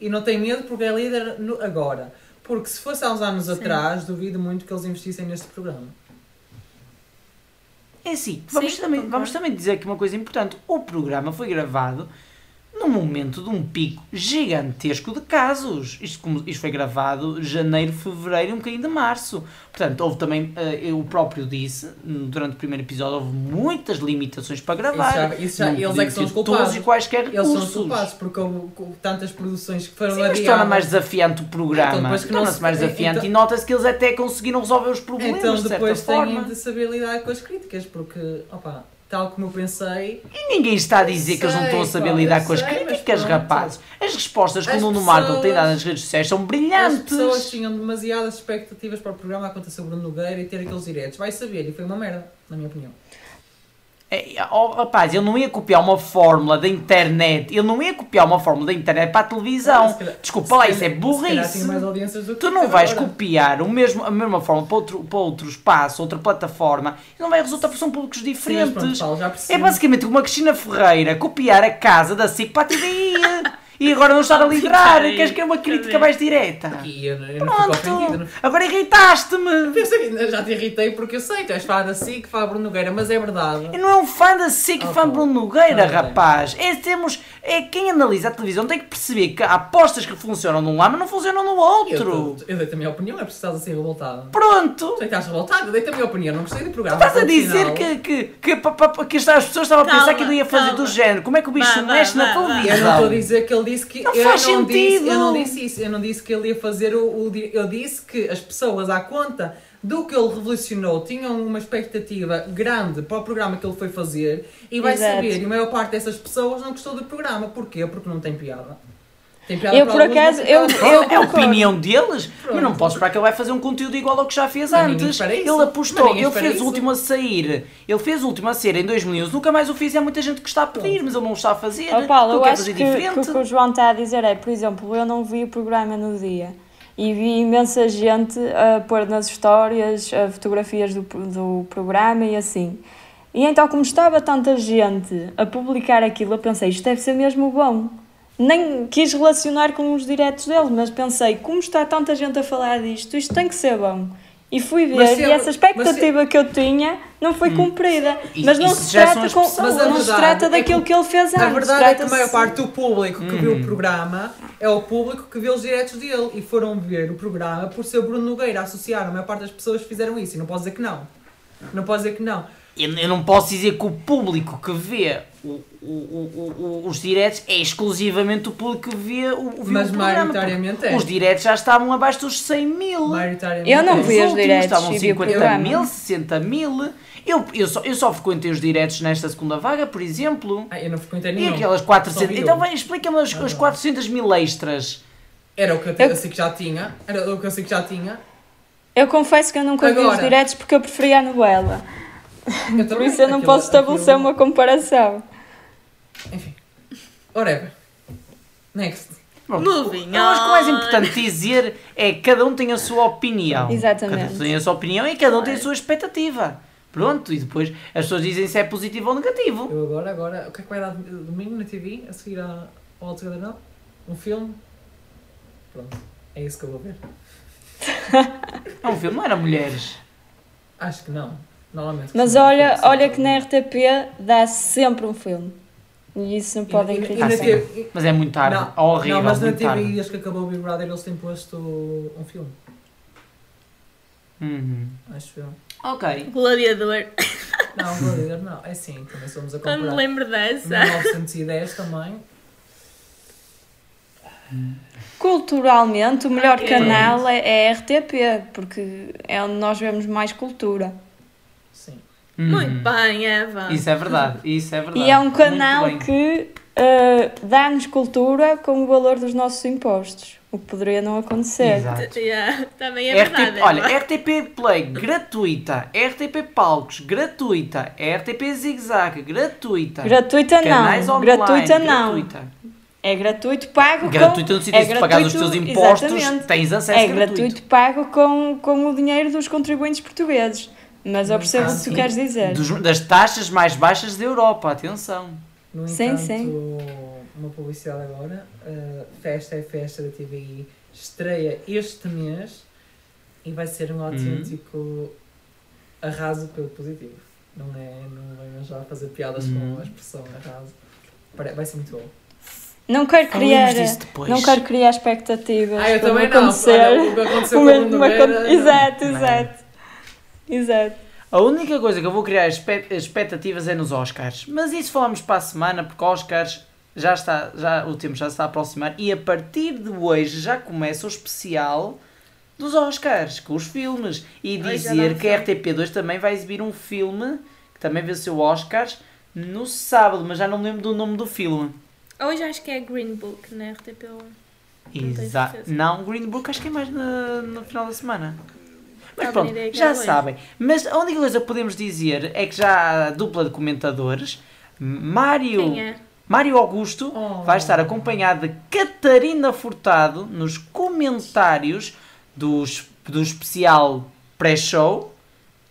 [SPEAKER 2] e não tem medo porque é líder no- agora. Porque se fosse há uns anos atrás, duvido muito que eles investissem neste programa.
[SPEAKER 1] É assim, vamos,
[SPEAKER 3] Sim,
[SPEAKER 1] também, vamos também dizer aqui uma coisa importante. O programa foi gravado num momento de um pico gigantesco de casos. Isto, como- isto foi gravado janeiro, fevereiro e um bocadinho de março. Portanto, houve também, eh, eu próprio disse, durante o primeiro episódio, houve muitas limitações para gravar.
[SPEAKER 2] Isso já- isso já- eles é que são os
[SPEAKER 1] ter todos
[SPEAKER 2] culpados.
[SPEAKER 1] e quaisquer
[SPEAKER 2] Eles
[SPEAKER 1] recursos.
[SPEAKER 2] são os culpados porque houve tantas produções que foram
[SPEAKER 1] Sim, mas
[SPEAKER 2] adiadas.
[SPEAKER 1] torna mais desafiante o
[SPEAKER 2] Então,
[SPEAKER 1] programa.
[SPEAKER 2] não
[SPEAKER 1] Torna-se
[SPEAKER 2] se-
[SPEAKER 1] mais desafiante
[SPEAKER 2] então-
[SPEAKER 1] e nota-se que eles até conseguiram resolver os problemas
[SPEAKER 2] Então
[SPEAKER 1] de certa
[SPEAKER 2] depois têm
[SPEAKER 1] forma.
[SPEAKER 2] de saber lidar com as críticas, porque, opa, tal como eu pensei,
[SPEAKER 1] E ninguém está a dizer que eles não estão a
[SPEAKER 2] Sei,
[SPEAKER 1] saber
[SPEAKER 2] pá,
[SPEAKER 1] lidar com as
[SPEAKER 2] sei,
[SPEAKER 1] críticas, rapazes. As respostas que
[SPEAKER 2] As
[SPEAKER 1] o Nuno Marco tem dado nas redes sociais são
[SPEAKER 2] as
[SPEAKER 1] brilhantes.
[SPEAKER 2] pessoas tinham demasiadas expectativas para o programa acontecer o Bruno Nogueira e ter aqueles diretos. Vai saber, e foi uma merda, na minha opinião.
[SPEAKER 1] É, oh, rapaz, ele não ia copiar uma fórmula da internet. Ele não ia copiar uma fórmula da internet para a televisão.
[SPEAKER 2] Se calhar-
[SPEAKER 1] Desculpa lá, isso é burrice. Tu não vais
[SPEAKER 2] agora.
[SPEAKER 1] copiar o mesmo, a mesma forma para outro, para outro espaço, outra plataforma, e não vai resultar porque são públicos
[SPEAKER 2] Sim,
[SPEAKER 1] diferentes.
[SPEAKER 2] pronto, Paulo.
[SPEAKER 1] É basicamente como a Cristina Ferreira copiar a casa da SIC para a TVI e agora não estar a liderar. Queres que é uma crítica mais direta?
[SPEAKER 2] E eu, eu.
[SPEAKER 1] Pronto,
[SPEAKER 2] Não...
[SPEAKER 1] agora irritaste-me.
[SPEAKER 2] Pensei já te irritei porque eu sei, tu és fã da SIC, fã Bruno Nogueira, mas é verdade.
[SPEAKER 1] Eu não é um fã da SIC,
[SPEAKER 2] Ah,
[SPEAKER 1] fã. Bruno Nogueira, rapaz. É, temos, é quem analisa a televisão tem que perceber que há apostas que funcionam num lado, mas não funcionam no
[SPEAKER 2] Eu,
[SPEAKER 1] outro.
[SPEAKER 2] eu dei-te a minha opinião, é preciso ser revoltado.
[SPEAKER 1] Pronto.
[SPEAKER 2] Sei que estás revoltado, eu dei-te a minha opinião, não gostei do programa.
[SPEAKER 1] Estás a dizer que, que, que, que as pessoas estavam a pensar que ele ia fazer do género. Como é que o bicho mexe na televisão?
[SPEAKER 2] Eu não estou a dizer que ele disse que.
[SPEAKER 1] Não
[SPEAKER 2] eu
[SPEAKER 1] faz
[SPEAKER 2] não Disse,
[SPEAKER 1] sentido.
[SPEAKER 2] eu não disse isso. Eu não disse que ele ia fazer o, o Eu disse que as pessoas, à conta do que ele revolucionou, tinham uma expectativa grande para o programa que ele foi fazer e vai
[SPEAKER 4] Exato.
[SPEAKER 2] saber. E a maior parte dessas pessoas não gostou do programa. Porquê? Porque não tem piada.
[SPEAKER 4] Eu, por acaso, eu- eu-.
[SPEAKER 1] É a opinião deles, mas não
[SPEAKER 2] Pronto.
[SPEAKER 1] posso esperar que ele vai fazer um conteúdo igual ao que já fez antes. Ele apostou, ele fez o
[SPEAKER 2] isso.
[SPEAKER 1] último a sair. Ele fez o último a ser em 2011, nunca mais o fiz e há muita gente que está a pedir, mas ele não o está a fazer.
[SPEAKER 4] Ó Paulo, eu acho
[SPEAKER 1] fazer
[SPEAKER 4] que, que
[SPEAKER 1] diferente.
[SPEAKER 4] o que o João está a dizer é, por exemplo, eu não vi o programa no dia e vi imensa gente a pôr nas histórias fotografias do, do programa e assim. E então, como estava tanta gente a publicar aquilo, eu pensei, isto deve ser mesmo bom. Nem quis relacionar com os diretos deles, mas pensei, como está tanta gente a falar disto, isto tem que ser bom. E fui ver,
[SPEAKER 2] Mas
[SPEAKER 4] e
[SPEAKER 2] é-
[SPEAKER 4] essa expectativa que eu tinha não foi cumprida.
[SPEAKER 1] E-
[SPEAKER 4] mas não se trata, com.
[SPEAKER 2] Mas
[SPEAKER 4] não se trata
[SPEAKER 2] é
[SPEAKER 4] daquilo
[SPEAKER 2] que-
[SPEAKER 4] que ele fez antes.
[SPEAKER 2] A verdade é que a maior parte do público que viu
[SPEAKER 1] Uhum.
[SPEAKER 2] o programa é o público que vê os diretos dele e foram ver o programa por ser o Bruno Nogueira a associar. A maior parte das pessoas fizeram isso e não posso dizer que não. Não posso dizer que não.
[SPEAKER 1] Eu, eu não posso dizer que o público que vê o- o- o- o- os diretos é exclusivamente o público que vê o,
[SPEAKER 2] Mas
[SPEAKER 1] o programa.
[SPEAKER 2] maioritariamente é.
[SPEAKER 1] Os diretos já estavam abaixo dos 100 mil.
[SPEAKER 2] Maioritariamente
[SPEAKER 4] Eu não
[SPEAKER 2] é.
[SPEAKER 1] Os
[SPEAKER 4] vi os diretos
[SPEAKER 1] estavam
[SPEAKER 4] e vi o
[SPEAKER 1] 50
[SPEAKER 4] programa.
[SPEAKER 1] mil, 60 mil. Eu, eu, só, eu só frequentei os diretos nesta segunda vaga, por exemplo.
[SPEAKER 2] Ah, eu não frequentei
[SPEAKER 1] E
[SPEAKER 2] nenhum.
[SPEAKER 1] aquelas
[SPEAKER 2] Só
[SPEAKER 1] 400.
[SPEAKER 2] vi
[SPEAKER 1] Então vai, explica-me as,
[SPEAKER 2] Ah,
[SPEAKER 1] as
[SPEAKER 2] não.
[SPEAKER 1] 400 mil extras.
[SPEAKER 2] Era o que eu,
[SPEAKER 4] Eu-
[SPEAKER 2] sei que já tinha. Era o que eu sei que já tinha.
[SPEAKER 4] Eu confesso que eu nunca vi os
[SPEAKER 2] Agora.
[SPEAKER 4] diretos porque eu preferia a novela.
[SPEAKER 2] Eu
[SPEAKER 4] Por
[SPEAKER 2] também.
[SPEAKER 4] isso eu não
[SPEAKER 2] Aquilo-
[SPEAKER 4] posso estabelecer
[SPEAKER 2] aquilo-
[SPEAKER 4] uma comparação.
[SPEAKER 2] Enfim. Whatever. Next.
[SPEAKER 1] Bom,
[SPEAKER 3] Moving
[SPEAKER 1] eu acho que o mais importante dizer é que cada um tem a sua opinião.
[SPEAKER 4] Exatamente.
[SPEAKER 1] Cada um tem a sua opinião e cada um tem a sua expectativa. Pronto, e depois as pessoas dizem se é positivo ou negativo.
[SPEAKER 2] Eu agora, agora. O que é que vai dar domingo na TV? A seguir a- ao Alto Together Now? Um filme? Pronto. É isso que eu vou ver.
[SPEAKER 1] É um filme, não era mulheres.
[SPEAKER 2] Acho que não. Normalmente.
[SPEAKER 4] Mas olha, olha que na RTP dá sempre um filme. E isso não podem criticar.
[SPEAKER 1] Mas é muito tarde.
[SPEAKER 2] Não,
[SPEAKER 1] horrível.
[SPEAKER 2] Não, mas na
[SPEAKER 1] muito
[SPEAKER 2] TV,
[SPEAKER 1] tarde.
[SPEAKER 2] desde que acabou o Big Brother, eles têm posto um filme.
[SPEAKER 1] Uhum.
[SPEAKER 2] Acho eu.
[SPEAKER 1] Ok.
[SPEAKER 3] Gladiador.
[SPEAKER 2] Não, dizer não. É sim, também somos a
[SPEAKER 3] Quando me
[SPEAKER 2] comparar.
[SPEAKER 3] lembro dessa.
[SPEAKER 2] 1910 também.
[SPEAKER 4] Culturalmente, o melhor canal é, é a RTP, porque é onde nós vemos mais cultura.
[SPEAKER 1] Uhum.
[SPEAKER 3] Muito bem, Eva.
[SPEAKER 1] Isso é verdade. Isso é verdade.
[SPEAKER 4] E é um canal que eh, dá-nos cultura com o valor dos nossos impostos, o que poderia não acontecer.
[SPEAKER 1] Exato.
[SPEAKER 3] Yeah, também é verdade.
[SPEAKER 1] RTP, olha,
[SPEAKER 3] Eva.
[SPEAKER 1] RTP Play gratuita, RTP Palcos gratuita, RTP Zig Zag gratuita,
[SPEAKER 4] Gratuita
[SPEAKER 1] canais
[SPEAKER 4] não,
[SPEAKER 1] online
[SPEAKER 4] gratuita não.
[SPEAKER 1] gratuita.
[SPEAKER 4] É gratuito, pago
[SPEAKER 1] Gratuito
[SPEAKER 4] com...
[SPEAKER 1] no sentido
[SPEAKER 4] é
[SPEAKER 1] de pagar os teus
[SPEAKER 4] gratuito,
[SPEAKER 1] impostos,
[SPEAKER 4] exatamente.
[SPEAKER 1] tens acesso
[SPEAKER 4] É
[SPEAKER 1] gratuito.
[SPEAKER 4] gratuito, pago com, com o dinheiro dos contribuintes portugueses. Mas eu percebo
[SPEAKER 2] Ah,
[SPEAKER 4] o que tu
[SPEAKER 2] sim.
[SPEAKER 4] queres dizer.
[SPEAKER 1] Dos- das taxas mais baixas da Europa, atenção.
[SPEAKER 2] No
[SPEAKER 4] Sim,
[SPEAKER 2] entanto,
[SPEAKER 4] sim.
[SPEAKER 2] uma publicidade agora, uh, Festa é Festa da TVI, estreia este mês e vai ser um autêntico arraso pelo positivo. Não é, não venham já fazer piadas
[SPEAKER 1] Hum.
[SPEAKER 2] com a expressão arraso. Vai ser muito bom.
[SPEAKER 4] Não quero criar,
[SPEAKER 1] depois.
[SPEAKER 4] não quero criar expectativas.
[SPEAKER 2] Ah, eu também
[SPEAKER 4] não acontecer.
[SPEAKER 2] Olha, o que aconteceu com o.
[SPEAKER 4] Exato,
[SPEAKER 1] Não.
[SPEAKER 4] exato. Exato.
[SPEAKER 1] A única coisa que eu vou criar expectativas é nos Oscars. Mas isso falamos para a semana, porque Oscars já está, já, o tempo já se está a aproximar e a partir de hoje já começa o especial dos Oscars, com os filmes. E dizer que a
[SPEAKER 3] sei.
[SPEAKER 1] RTP2 também vai exibir um filme que também venceu Oscars no sábado, mas já não me lembro do nome do filme.
[SPEAKER 3] Hoje acho que é Green Book na RTP1. Não tenho
[SPEAKER 1] Exato.
[SPEAKER 3] certeza.
[SPEAKER 1] Não, Green Book acho que é mais na- no final da semana. Mas pronto, já sabem. Mas a única coisa que podemos dizer é que já há a dupla de comentadores, Mário,
[SPEAKER 3] é?
[SPEAKER 1] Mário Augusto,
[SPEAKER 2] Oh.
[SPEAKER 1] vai estar acompanhado de Catarina Furtado nos comentários dos, do especial pré-show,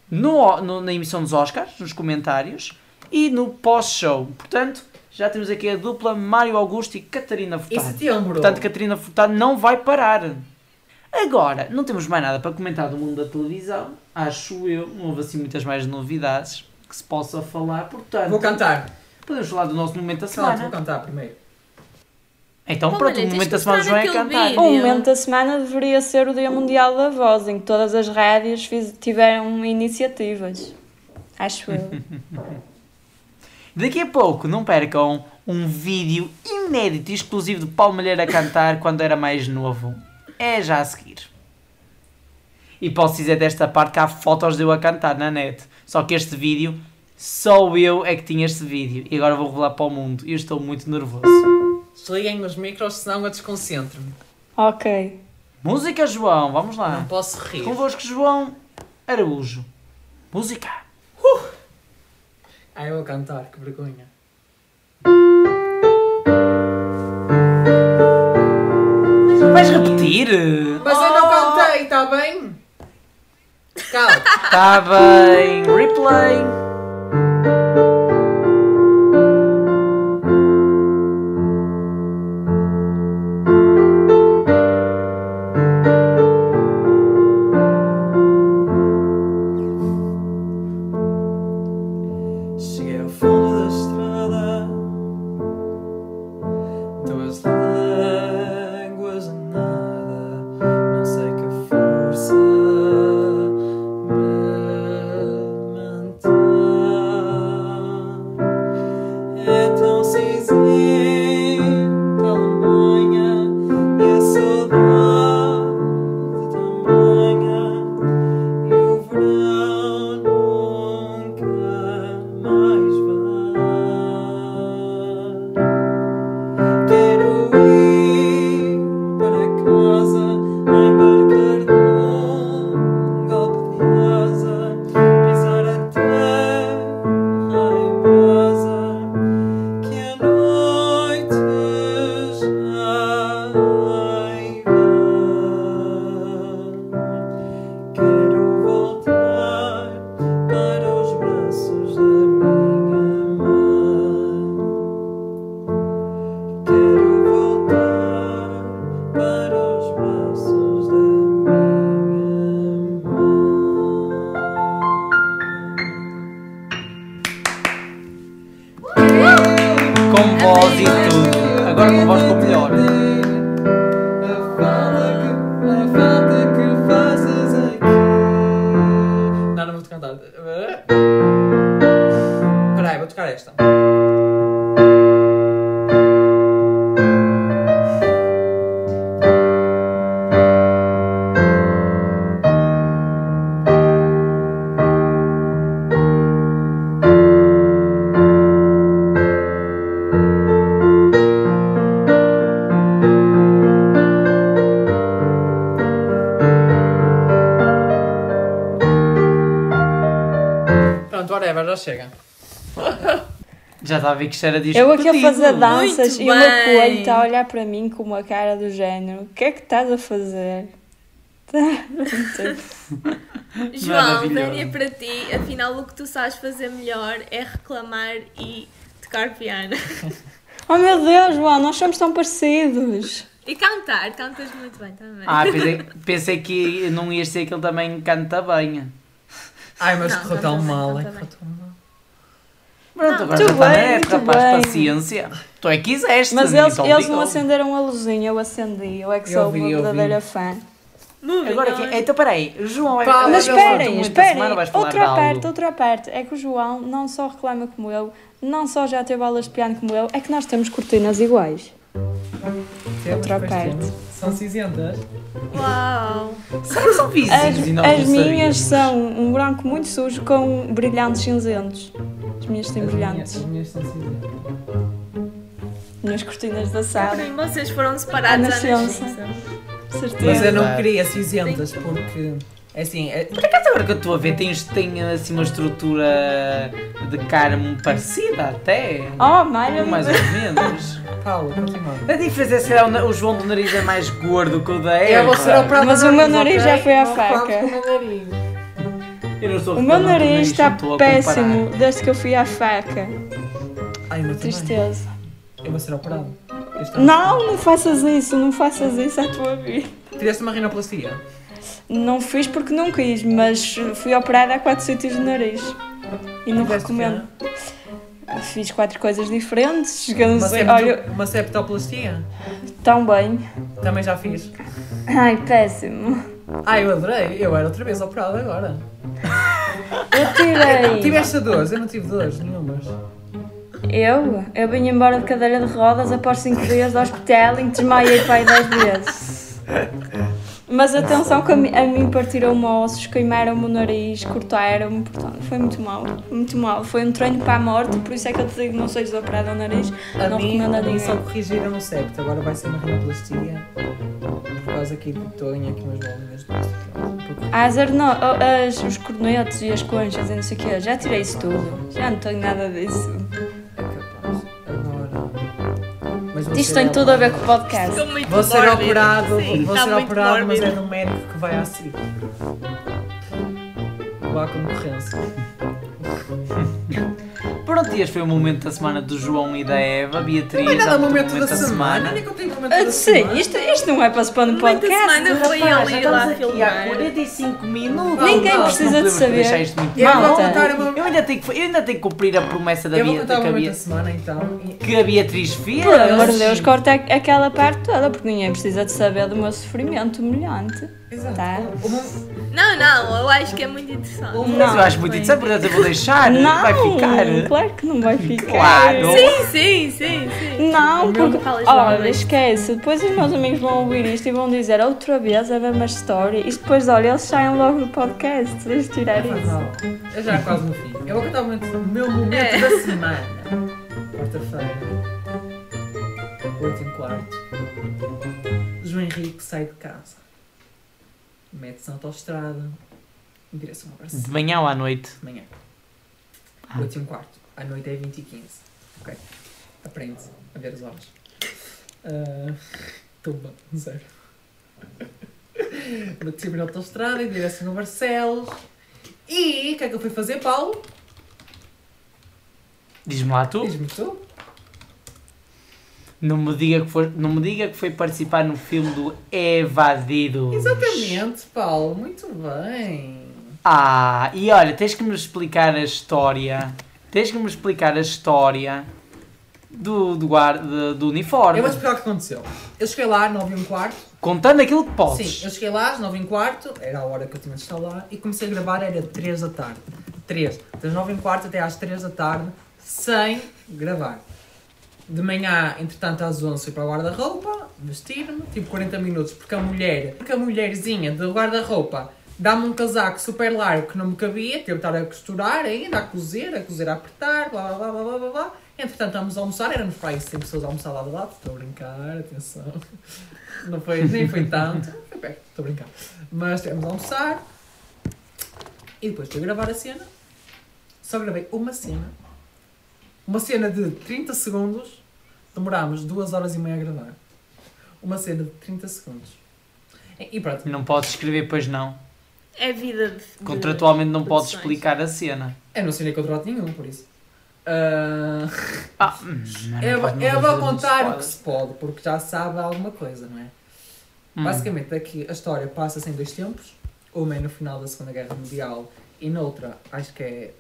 [SPEAKER 1] no, no- na emissão dos Oscars, nos comentários, e no pós-show. Portanto, já temos aqui a dupla Mário Augusto e Catarina Furtado.
[SPEAKER 2] setembro.
[SPEAKER 1] Portanto, Catarina Furtado não vai parar. Agora, não temos mais nada para comentar do mundo da televisão. Acho eu, não houve assim muitas mais novidades que se possa falar. Portanto,
[SPEAKER 2] Vou cantar.
[SPEAKER 1] podemos falar do nosso momento da
[SPEAKER 2] Calma, vou
[SPEAKER 1] semana.
[SPEAKER 2] cantar primeiro.
[SPEAKER 1] Então,
[SPEAKER 3] Oh,
[SPEAKER 1] pronto, o momento da semana João é cantar.
[SPEAKER 3] vídeo.
[SPEAKER 4] O momento da semana deveria ser o Dia Mundial da Voz, em que todas as rádios fiz- tiveram iniciativas. Acho eu.
[SPEAKER 1] Daqui a pouco, não percam um vídeo inédito e exclusivo de Paulo Malheiro a cantar quando era mais novo. É já a seguir. E posso dizer desta parte que há fotos de eu a cantar na net. Só que este vídeo, só eu é que tinha este vídeo. E agora vou revelar para o mundo. E eu estou muito nervoso.
[SPEAKER 2] Desliguem os micros, senão eu desconcentro-me.
[SPEAKER 4] ok.
[SPEAKER 1] Música, João, vamos lá.
[SPEAKER 2] Não posso rir.
[SPEAKER 1] Convosco, João Araújo. Música.
[SPEAKER 2] Ah, eu vou cantar, que vergonha.
[SPEAKER 1] Vais repetir?
[SPEAKER 2] Mas eu não cantei, está bem? Calma.
[SPEAKER 1] Está bem. Replay.
[SPEAKER 5] A
[SPEAKER 1] ver que isto era disto.
[SPEAKER 4] Eu aqui a fazer danças
[SPEAKER 3] Muito
[SPEAKER 4] e o meu coelho está a olhar para mim com uma cara do género. O que é que estás a fazer?
[SPEAKER 3] João. Vénia para ti, afinal o que tu sabes fazer melhor é reclamar e tocar piano.
[SPEAKER 4] oh meu Deus, João, nós somos tão parecidos.
[SPEAKER 3] E cantar, cantas muito bem também.
[SPEAKER 1] Ah, pensei, pensei que não ias ser que ele também canta bem.
[SPEAKER 2] Ai, mas correu tão mal, é,
[SPEAKER 3] também.
[SPEAKER 2] correu tão mal.
[SPEAKER 1] Pronto,
[SPEAKER 3] Não,
[SPEAKER 1] agora
[SPEAKER 4] muito
[SPEAKER 1] na
[SPEAKER 4] bem,
[SPEAKER 1] época,
[SPEAKER 4] muito
[SPEAKER 1] rapaz,
[SPEAKER 4] bem.
[SPEAKER 1] paciência. Tu é que quiseste.
[SPEAKER 4] Mas eles,
[SPEAKER 1] te
[SPEAKER 4] eles não acenderam a luzinha, eu acendi. Eu é que
[SPEAKER 2] Eu
[SPEAKER 4] sou
[SPEAKER 2] vi,
[SPEAKER 4] uma
[SPEAKER 2] eu vi.
[SPEAKER 4] verdadeira fã.
[SPEAKER 3] Moving
[SPEAKER 1] Agora que, então peraí, o João vai
[SPEAKER 2] Pá,
[SPEAKER 4] Mas
[SPEAKER 2] mas
[SPEAKER 4] esperem, esperem. Outra parte, outra parte. É que o João não só reclama como eu, não só já teve aulas de piano como eu, é que nós temos cortinas iguais.
[SPEAKER 2] Temos,
[SPEAKER 4] Outra parte.
[SPEAKER 2] temos. São cinzentas.
[SPEAKER 3] Uau!
[SPEAKER 1] Será que são vizinhos
[SPEAKER 4] As,
[SPEAKER 1] e
[SPEAKER 4] as
[SPEAKER 1] não
[SPEAKER 4] minhas
[SPEAKER 1] sabíamos?
[SPEAKER 4] são um branco muito sujo com brilhantes cinzentos. As minhas têm
[SPEAKER 2] As
[SPEAKER 4] brilhantes.
[SPEAKER 2] minhas- As minhas são cinzentas.
[SPEAKER 4] Nas cortinas da sala.
[SPEAKER 3] Sim, vocês foram separados à
[SPEAKER 4] nascença.
[SPEAKER 3] nascença.
[SPEAKER 2] Mas
[SPEAKER 4] Certeza.
[SPEAKER 2] eu não queria cinzentas porque, é assim, é-
[SPEAKER 1] Por acaso agora que eu estou a ver, tens, tem assim uma estrutura de muito parecida até.
[SPEAKER 4] Oh, malha
[SPEAKER 1] mais ou menos.
[SPEAKER 2] Paulo, continua.
[SPEAKER 1] A diferença é se calhar o o João do nariz é mais gordo que o da Eva.
[SPEAKER 2] Eu vou ser operado
[SPEAKER 4] Mas
[SPEAKER 2] no
[SPEAKER 4] o meu nariz já foi à faca.
[SPEAKER 2] O meu nariz.
[SPEAKER 1] Do
[SPEAKER 4] está péssimo desde que eu fui à faca.
[SPEAKER 2] Ai, meu também.
[SPEAKER 4] Tristeza.
[SPEAKER 2] Eu vou ser operado.
[SPEAKER 4] Não, não faças isso, não faças isso à tua vida.
[SPEAKER 2] Tiveste uma rinoplastia?
[SPEAKER 4] Não fiz porque não quis, mas fui operada a quatro sítios de nariz. E não
[SPEAKER 2] Tiveste
[SPEAKER 4] recomendo. Fiz quatro coisas diferentes.
[SPEAKER 2] Uma, septo-
[SPEAKER 4] olha,
[SPEAKER 2] uma septoplastia?
[SPEAKER 4] tão bem.
[SPEAKER 2] Também já fiz.
[SPEAKER 4] Ai, péssimo.
[SPEAKER 2] Ai, eu adorei. Eu era outra vez operado agora.
[SPEAKER 4] Eu tirei.
[SPEAKER 2] Tiveste dores? Eu não tive dores nenhumas.
[SPEAKER 4] Eu? Eu vim embora de cadeira de rodas após cinco dias de hospital que desmaiei para aí 10 vezes. Mas atenção que a mim, mim partiram-me ossos, queimaram-me o nariz, cortaram-me, portanto, foi muito mal, muito mal. Foi um treino para a morte, por isso é que eu te digo, não sejas operado ao nariz,
[SPEAKER 2] A
[SPEAKER 4] não
[SPEAKER 2] mim,
[SPEAKER 4] recomendo a
[SPEAKER 2] mim só
[SPEAKER 4] ninguém.
[SPEAKER 2] corrigiram o septo. Agora vai ser uma rinoplastia. Por causa aqui de ganhar aqui umas bolinhas de. Porque-
[SPEAKER 4] As arno, as, os cornetos e as conchas e não sei o quê, já tirei isso tudo, já não tenho nada disso. Isto tem
[SPEAKER 2] operado.
[SPEAKER 4] tudo a ver com o podcast.
[SPEAKER 2] Vou ser
[SPEAKER 3] mórbido.
[SPEAKER 2] operado,
[SPEAKER 3] Sim,
[SPEAKER 2] vou
[SPEAKER 3] está
[SPEAKER 2] ser operado, mas é
[SPEAKER 3] mórbido.
[SPEAKER 2] num médico que vai à. Vá à concorrência.
[SPEAKER 1] Pronto, e este foi o momento da semana do João e da Eva. Beatriz,
[SPEAKER 2] Não é nada
[SPEAKER 1] muito
[SPEAKER 2] momento da semana. Nem contei o momento
[SPEAKER 4] Ah,
[SPEAKER 2] da
[SPEAKER 4] Sim,
[SPEAKER 2] semana.
[SPEAKER 4] isto, isto não é para se pôr no
[SPEAKER 3] da
[SPEAKER 4] podcast.
[SPEAKER 3] semana foi
[SPEAKER 1] já
[SPEAKER 3] ir lá
[SPEAKER 1] estamos aqui há
[SPEAKER 3] filmar.
[SPEAKER 1] 45 minutos.
[SPEAKER 4] Ninguém
[SPEAKER 2] Não,
[SPEAKER 4] precisa
[SPEAKER 1] não
[SPEAKER 4] de saber.
[SPEAKER 1] deixar isto muito
[SPEAKER 2] Eu
[SPEAKER 1] mal.
[SPEAKER 2] uma-
[SPEAKER 1] Eu ainda, tenho que, eu ainda tenho que cumprir a promessa da
[SPEAKER 2] Eu vou
[SPEAKER 1] Bia-
[SPEAKER 2] contar o
[SPEAKER 1] que, a
[SPEAKER 2] momento da semana então.
[SPEAKER 1] Que a Beatriz fez.
[SPEAKER 4] Pelo amor de Deus, corta aquela parte toda, porque ninguém precisa de saber do meu sofrimento humilhante.
[SPEAKER 2] Exato.
[SPEAKER 4] Tá.
[SPEAKER 3] Não, não, eu acho que é muito interessante.
[SPEAKER 2] o-
[SPEAKER 1] Mas eu acho muito interessante, portanto eu vou deixar.
[SPEAKER 4] Não,
[SPEAKER 1] Vai ficar.
[SPEAKER 4] claro que não vai ficar.
[SPEAKER 1] Claro.
[SPEAKER 3] Sim, sim, sim, sim.
[SPEAKER 4] Não, porque, olha, esquece, depois os meus amigos vão ouvir isto e vão dizer outra vez a mesma história e depois, olha, eles saem logo do podcast, deixa eu tirar isso.
[SPEAKER 2] Eu já quase no fim. Eu vou contar o, momento, o meu momento
[SPEAKER 3] É.
[SPEAKER 2] da semana. Quarta-feira. 8 e quarto. João Henrique sai de casa. Mete-se na autostrada. Em direção ao Barcelona.
[SPEAKER 1] De manhã ou à noite?
[SPEAKER 2] De manhã.
[SPEAKER 1] Ah.
[SPEAKER 2] 8 e um quarto. À noite é 20 e 15. Ok. Aprende a ver as horas. Ah, Tumba, zero. Meti na autostrada em direção a Barcelos. E o que é que eu fui fazer, Paulo?
[SPEAKER 1] Diz-me lá tu.
[SPEAKER 2] Diz-me tu.
[SPEAKER 1] Não me, diga que foi, não me diga que foi participar no filme do Evadido.
[SPEAKER 2] Exatamente, Paulo. Muito bem.
[SPEAKER 1] Ah, e olha, tens que me explicar a história. Tens que me explicar a história do, do, guarda, do uniforme.
[SPEAKER 2] Eu vou explicar o que aconteceu. Eu cheguei lá às 9 e um quarto.
[SPEAKER 1] Contando aquilo que podes.
[SPEAKER 2] Sim, eu cheguei lá às 9 e um quarto, era a hora que eu tinha de estar lá, e comecei a gravar, era 3 da tarde. 3. Das 9 e um quarto até às 3 da tarde, sem gravar. De manhã, entretanto, às 11 fui para o guarda-roupa, vestir-me, tipo 40 minutos, porque a mulher, porque a mulherzinha do guarda-roupa dá-me um casaco super largo que não me cabia, teve de estar a costurar ainda, a cozer, a cozer, a apertar, blá blá blá blá blá blá. Entretanto, estamos a almoçar, éramos para aí 100 pessoas a almoçar lá do lado, estou a brincar, atenção. Não foi, nem foi tanto, foi perto, estou a brincar. Mas estivemos a almoçar e depois fui gravar a cena. Só gravei uma cena Uma cena de 30 segundos, demorámos 2 horas e meia a gravar. Uma cena de 30 segundos. E pronto,
[SPEAKER 1] Não podes escrever, pois não.
[SPEAKER 3] É vida de.
[SPEAKER 1] Contratualmente não podes
[SPEAKER 3] produções.
[SPEAKER 1] explicar a cena.
[SPEAKER 2] eu não assinei contrato nenhum, por isso. Ah,
[SPEAKER 1] Ah, hum, não
[SPEAKER 2] eu,
[SPEAKER 1] pode- não
[SPEAKER 2] eu
[SPEAKER 1] pode
[SPEAKER 2] vou contar o que se pode, porque já sabe alguma coisa, não é?
[SPEAKER 1] Hum.
[SPEAKER 2] Basicamente, aqui a história passa-se em dois tempos. Uma é no final da Segunda Guerra Mundial e noutra, acho que é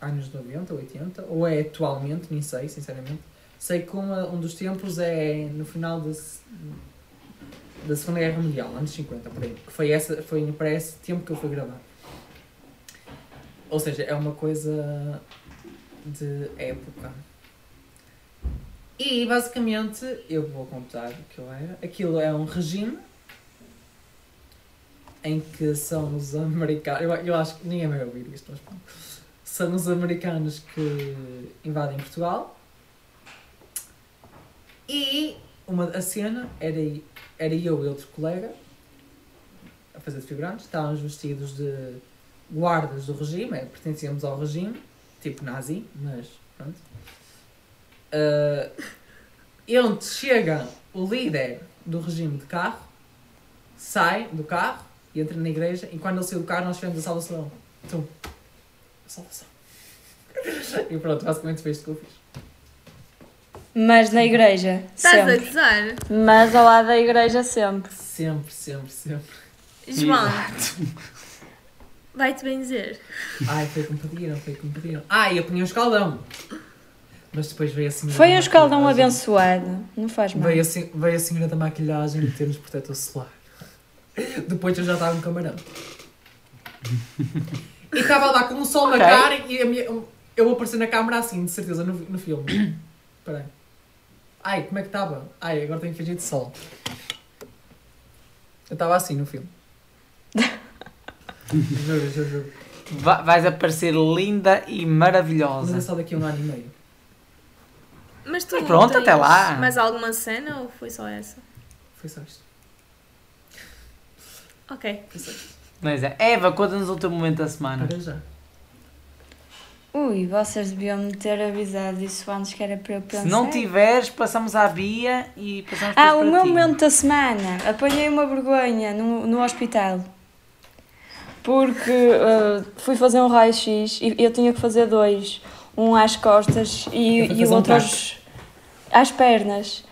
[SPEAKER 2] anos 90, 80, ou é atualmente, nem sei, sinceramente. Sei que uma, um dos tempos é no final da, da Segunda Guerra Mundial, anos 50, por aí. Que foi, essa, foi para esse tempo que eu fui gravar. Ou seja, é uma coisa de época. E basicamente, eu vou contar o que eu era. Aquilo é um regime em que são os americanos. Eu, eu acho que ninguém vai ouvir isto, mas pronto. São os americanos que invadem Portugal. E uma, a cena era, era eu e outro colega a fazer de figurantes. Estávamos vestidos de guardas do regime, é, pertencíamos ao regime, tipo nazi, mas pronto. Uh, e onde chega o líder do regime de carro, sai do carro e entra na igreja, e quando ele saiu do carro nós fizemos a salvação. Então, a salvação. E pronto, basicamente foi isto que eu fiz.
[SPEAKER 4] Mas na igreja,
[SPEAKER 3] Estás a
[SPEAKER 4] sempre.
[SPEAKER 3] gozar?
[SPEAKER 4] Mas ao lado da igreja, sempre.
[SPEAKER 2] Sempre, sempre, sempre.
[SPEAKER 3] João, vai-te benzer.
[SPEAKER 2] Ai, foi como pediram, foi como pediram. E eu punha um escaldão. Mas depois veio a senhora
[SPEAKER 4] Foi
[SPEAKER 2] da
[SPEAKER 4] um escaldão
[SPEAKER 2] maquilhagem.
[SPEAKER 4] abençoado. Não faz mal.
[SPEAKER 2] Veio a, sen- veio a senhora da maquilhagem meter-nos protetor solar. Depois eu já estava no camarão. E estava lá com o sol
[SPEAKER 1] Ok.
[SPEAKER 2] na cara e a minha, eu vou aparecer na câmara assim, de certeza, no, no filme. Espera aí. Ai, como é que estava? Ai, agora tenho que fingir de sol. Eu estava assim no filme. juro, juro, juro.
[SPEAKER 1] Va- Vais aparecer linda e
[SPEAKER 2] Mas é
[SPEAKER 1] maravilhosa.
[SPEAKER 2] só daqui a um ano e meio.
[SPEAKER 3] Mas tu
[SPEAKER 1] Mas pronto,
[SPEAKER 3] tens
[SPEAKER 1] até lá.
[SPEAKER 3] Mais alguma cena ou foi só essa?
[SPEAKER 2] Foi só isto.
[SPEAKER 3] Ok.
[SPEAKER 2] Foi só isto.
[SPEAKER 1] Mas é. Eva, conta-nos o teu momento da semana.
[SPEAKER 2] Para já.
[SPEAKER 4] Ui, vocês deviam me ter avisado isso antes que era para eu pensar.
[SPEAKER 1] Se não tiveres, passamos à Bia e passamos
[SPEAKER 4] Ah,
[SPEAKER 1] depois
[SPEAKER 4] o
[SPEAKER 1] para
[SPEAKER 4] meu
[SPEAKER 1] ti.
[SPEAKER 4] momento da semana. Apanhei uma vergonha no, no hospital. Porque uh, fui fazer um raio-x e eu tinha que fazer dois. Um às costas e, e o
[SPEAKER 2] fazer um
[SPEAKER 4] outro aos, às pernas.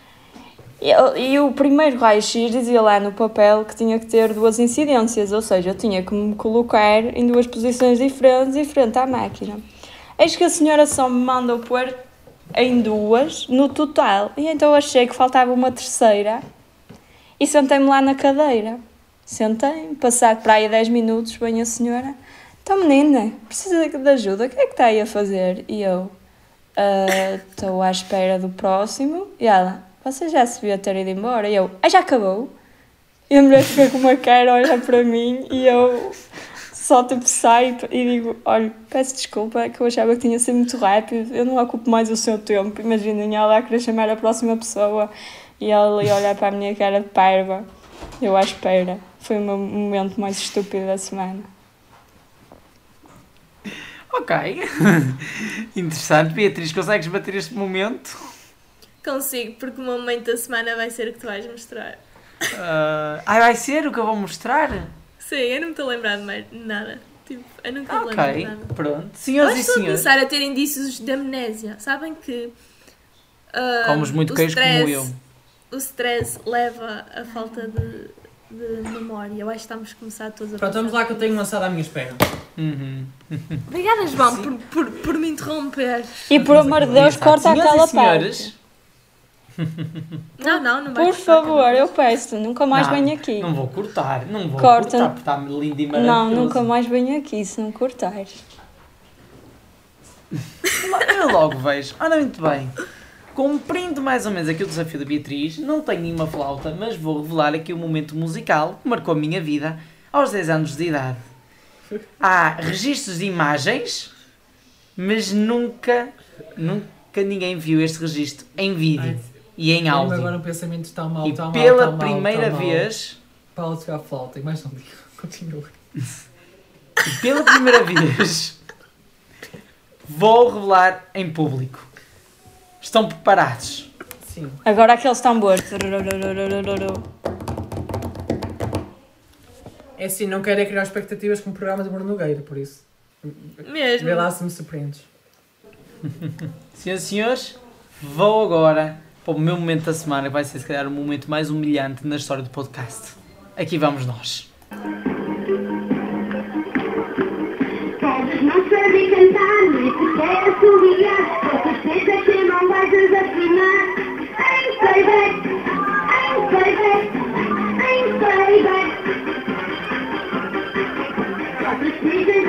[SPEAKER 4] E, e o primeiro raio-x dizia lá no papel que tinha que ter duas incidências, ou seja, eu tinha que me colocar em duas posições diferentes em frente à máquina. Eis que a senhora só me mandou pôr em duas no total. E então achei que faltava uma terceira e sentei-me lá na cadeira. Sentei-me, passado para aí 10 minutos, vem a senhora. Então, menina, precisa de ajuda, o que é que está aí a fazer? E eu, "Ah, estou à espera do próximo. E ela, você já se devia ter ido embora? E eu, ah, já acabou? E a mulher fica com uma cara a olhar para mim e eu só tipo saio e digo, olha, peço desculpa, é que eu achava que tinha sido muito rápido, eu não ocupo mais o seu tempo. Imaginem ela a querer chamar a próxima pessoa e ela ali a olhar para a minha cara de parva. Eu à espera. Foi o meu momento mais estúpido da semana.
[SPEAKER 1] Ok. Interessante. Beatriz, consegues bater este momento?
[SPEAKER 3] Consigo, porque o momento da semana vai ser o que tu vais mostrar.
[SPEAKER 1] Ah, ai, vai ser o que eu vou mostrar?
[SPEAKER 3] Sim, eu não me estou a lembrar de mais nada. Tipo, eu nunca me lembro de
[SPEAKER 1] Ok,
[SPEAKER 3] nada.
[SPEAKER 1] pronto. Senhoras e senhores,
[SPEAKER 3] começar a ter indícios de amnésia. Sabem que. ah,
[SPEAKER 1] comes muito queijo como
[SPEAKER 3] stress-
[SPEAKER 1] eu.
[SPEAKER 3] O stress leva a falta de, de memória. Eu acho que estamos a começar todos a
[SPEAKER 2] Pronto, vamos lá que eu tenho lançado à minha espera.
[SPEAKER 1] Uhum.
[SPEAKER 3] Obrigada, João, por, por, por me interromper.
[SPEAKER 4] E por amor de Deus, corta aquela
[SPEAKER 1] senhores,
[SPEAKER 4] parte.
[SPEAKER 3] Não, não, não vai
[SPEAKER 4] Por favor, eu peço, nunca mais
[SPEAKER 1] Não,
[SPEAKER 4] venho aqui.
[SPEAKER 1] Não vou cortar, não vou
[SPEAKER 4] Corta.
[SPEAKER 1] cortar, porque está lindo e
[SPEAKER 4] Não,
[SPEAKER 1] maravilhoso.
[SPEAKER 4] nunca mais venho aqui se não cortares.
[SPEAKER 1] Eu logo vejo. Ora, muito bem. Cumprindo mais ou menos aqui o desafio da Beatriz, não tenho nenhuma flauta, mas vou revelar aqui o momento musical que marcou a minha vida aos 10 anos de idade. Há registros de imagens, mas nunca, nunca ninguém viu este registro em vídeo
[SPEAKER 2] Ai,
[SPEAKER 1] e em
[SPEAKER 2] Tenho agora
[SPEAKER 1] áudio.
[SPEAKER 2] um pensamento tão mau,
[SPEAKER 1] E
[SPEAKER 2] tão
[SPEAKER 1] pela
[SPEAKER 2] tão mau,
[SPEAKER 1] primeira
[SPEAKER 2] tão mau.
[SPEAKER 1] vez,
[SPEAKER 2] Paulo tocar flauta e mais não digo. Continua.
[SPEAKER 1] e pela primeira vez, Vou revelar em público. Estão preparados?
[SPEAKER 2] Sim.
[SPEAKER 4] Agora aqueles tambores.
[SPEAKER 2] É assim, não quero é criar expectativas com o programa de Bruno Nogueira, por isso.
[SPEAKER 3] Mesmo.
[SPEAKER 2] Vê lá se me surpreendes.
[SPEAKER 1] Senhoras e senhores, vou agora para o meu momento da semana, que vai ser se calhar o momento mais humilhante na história do podcast. Aqui vamos nós.
[SPEAKER 6] Precisas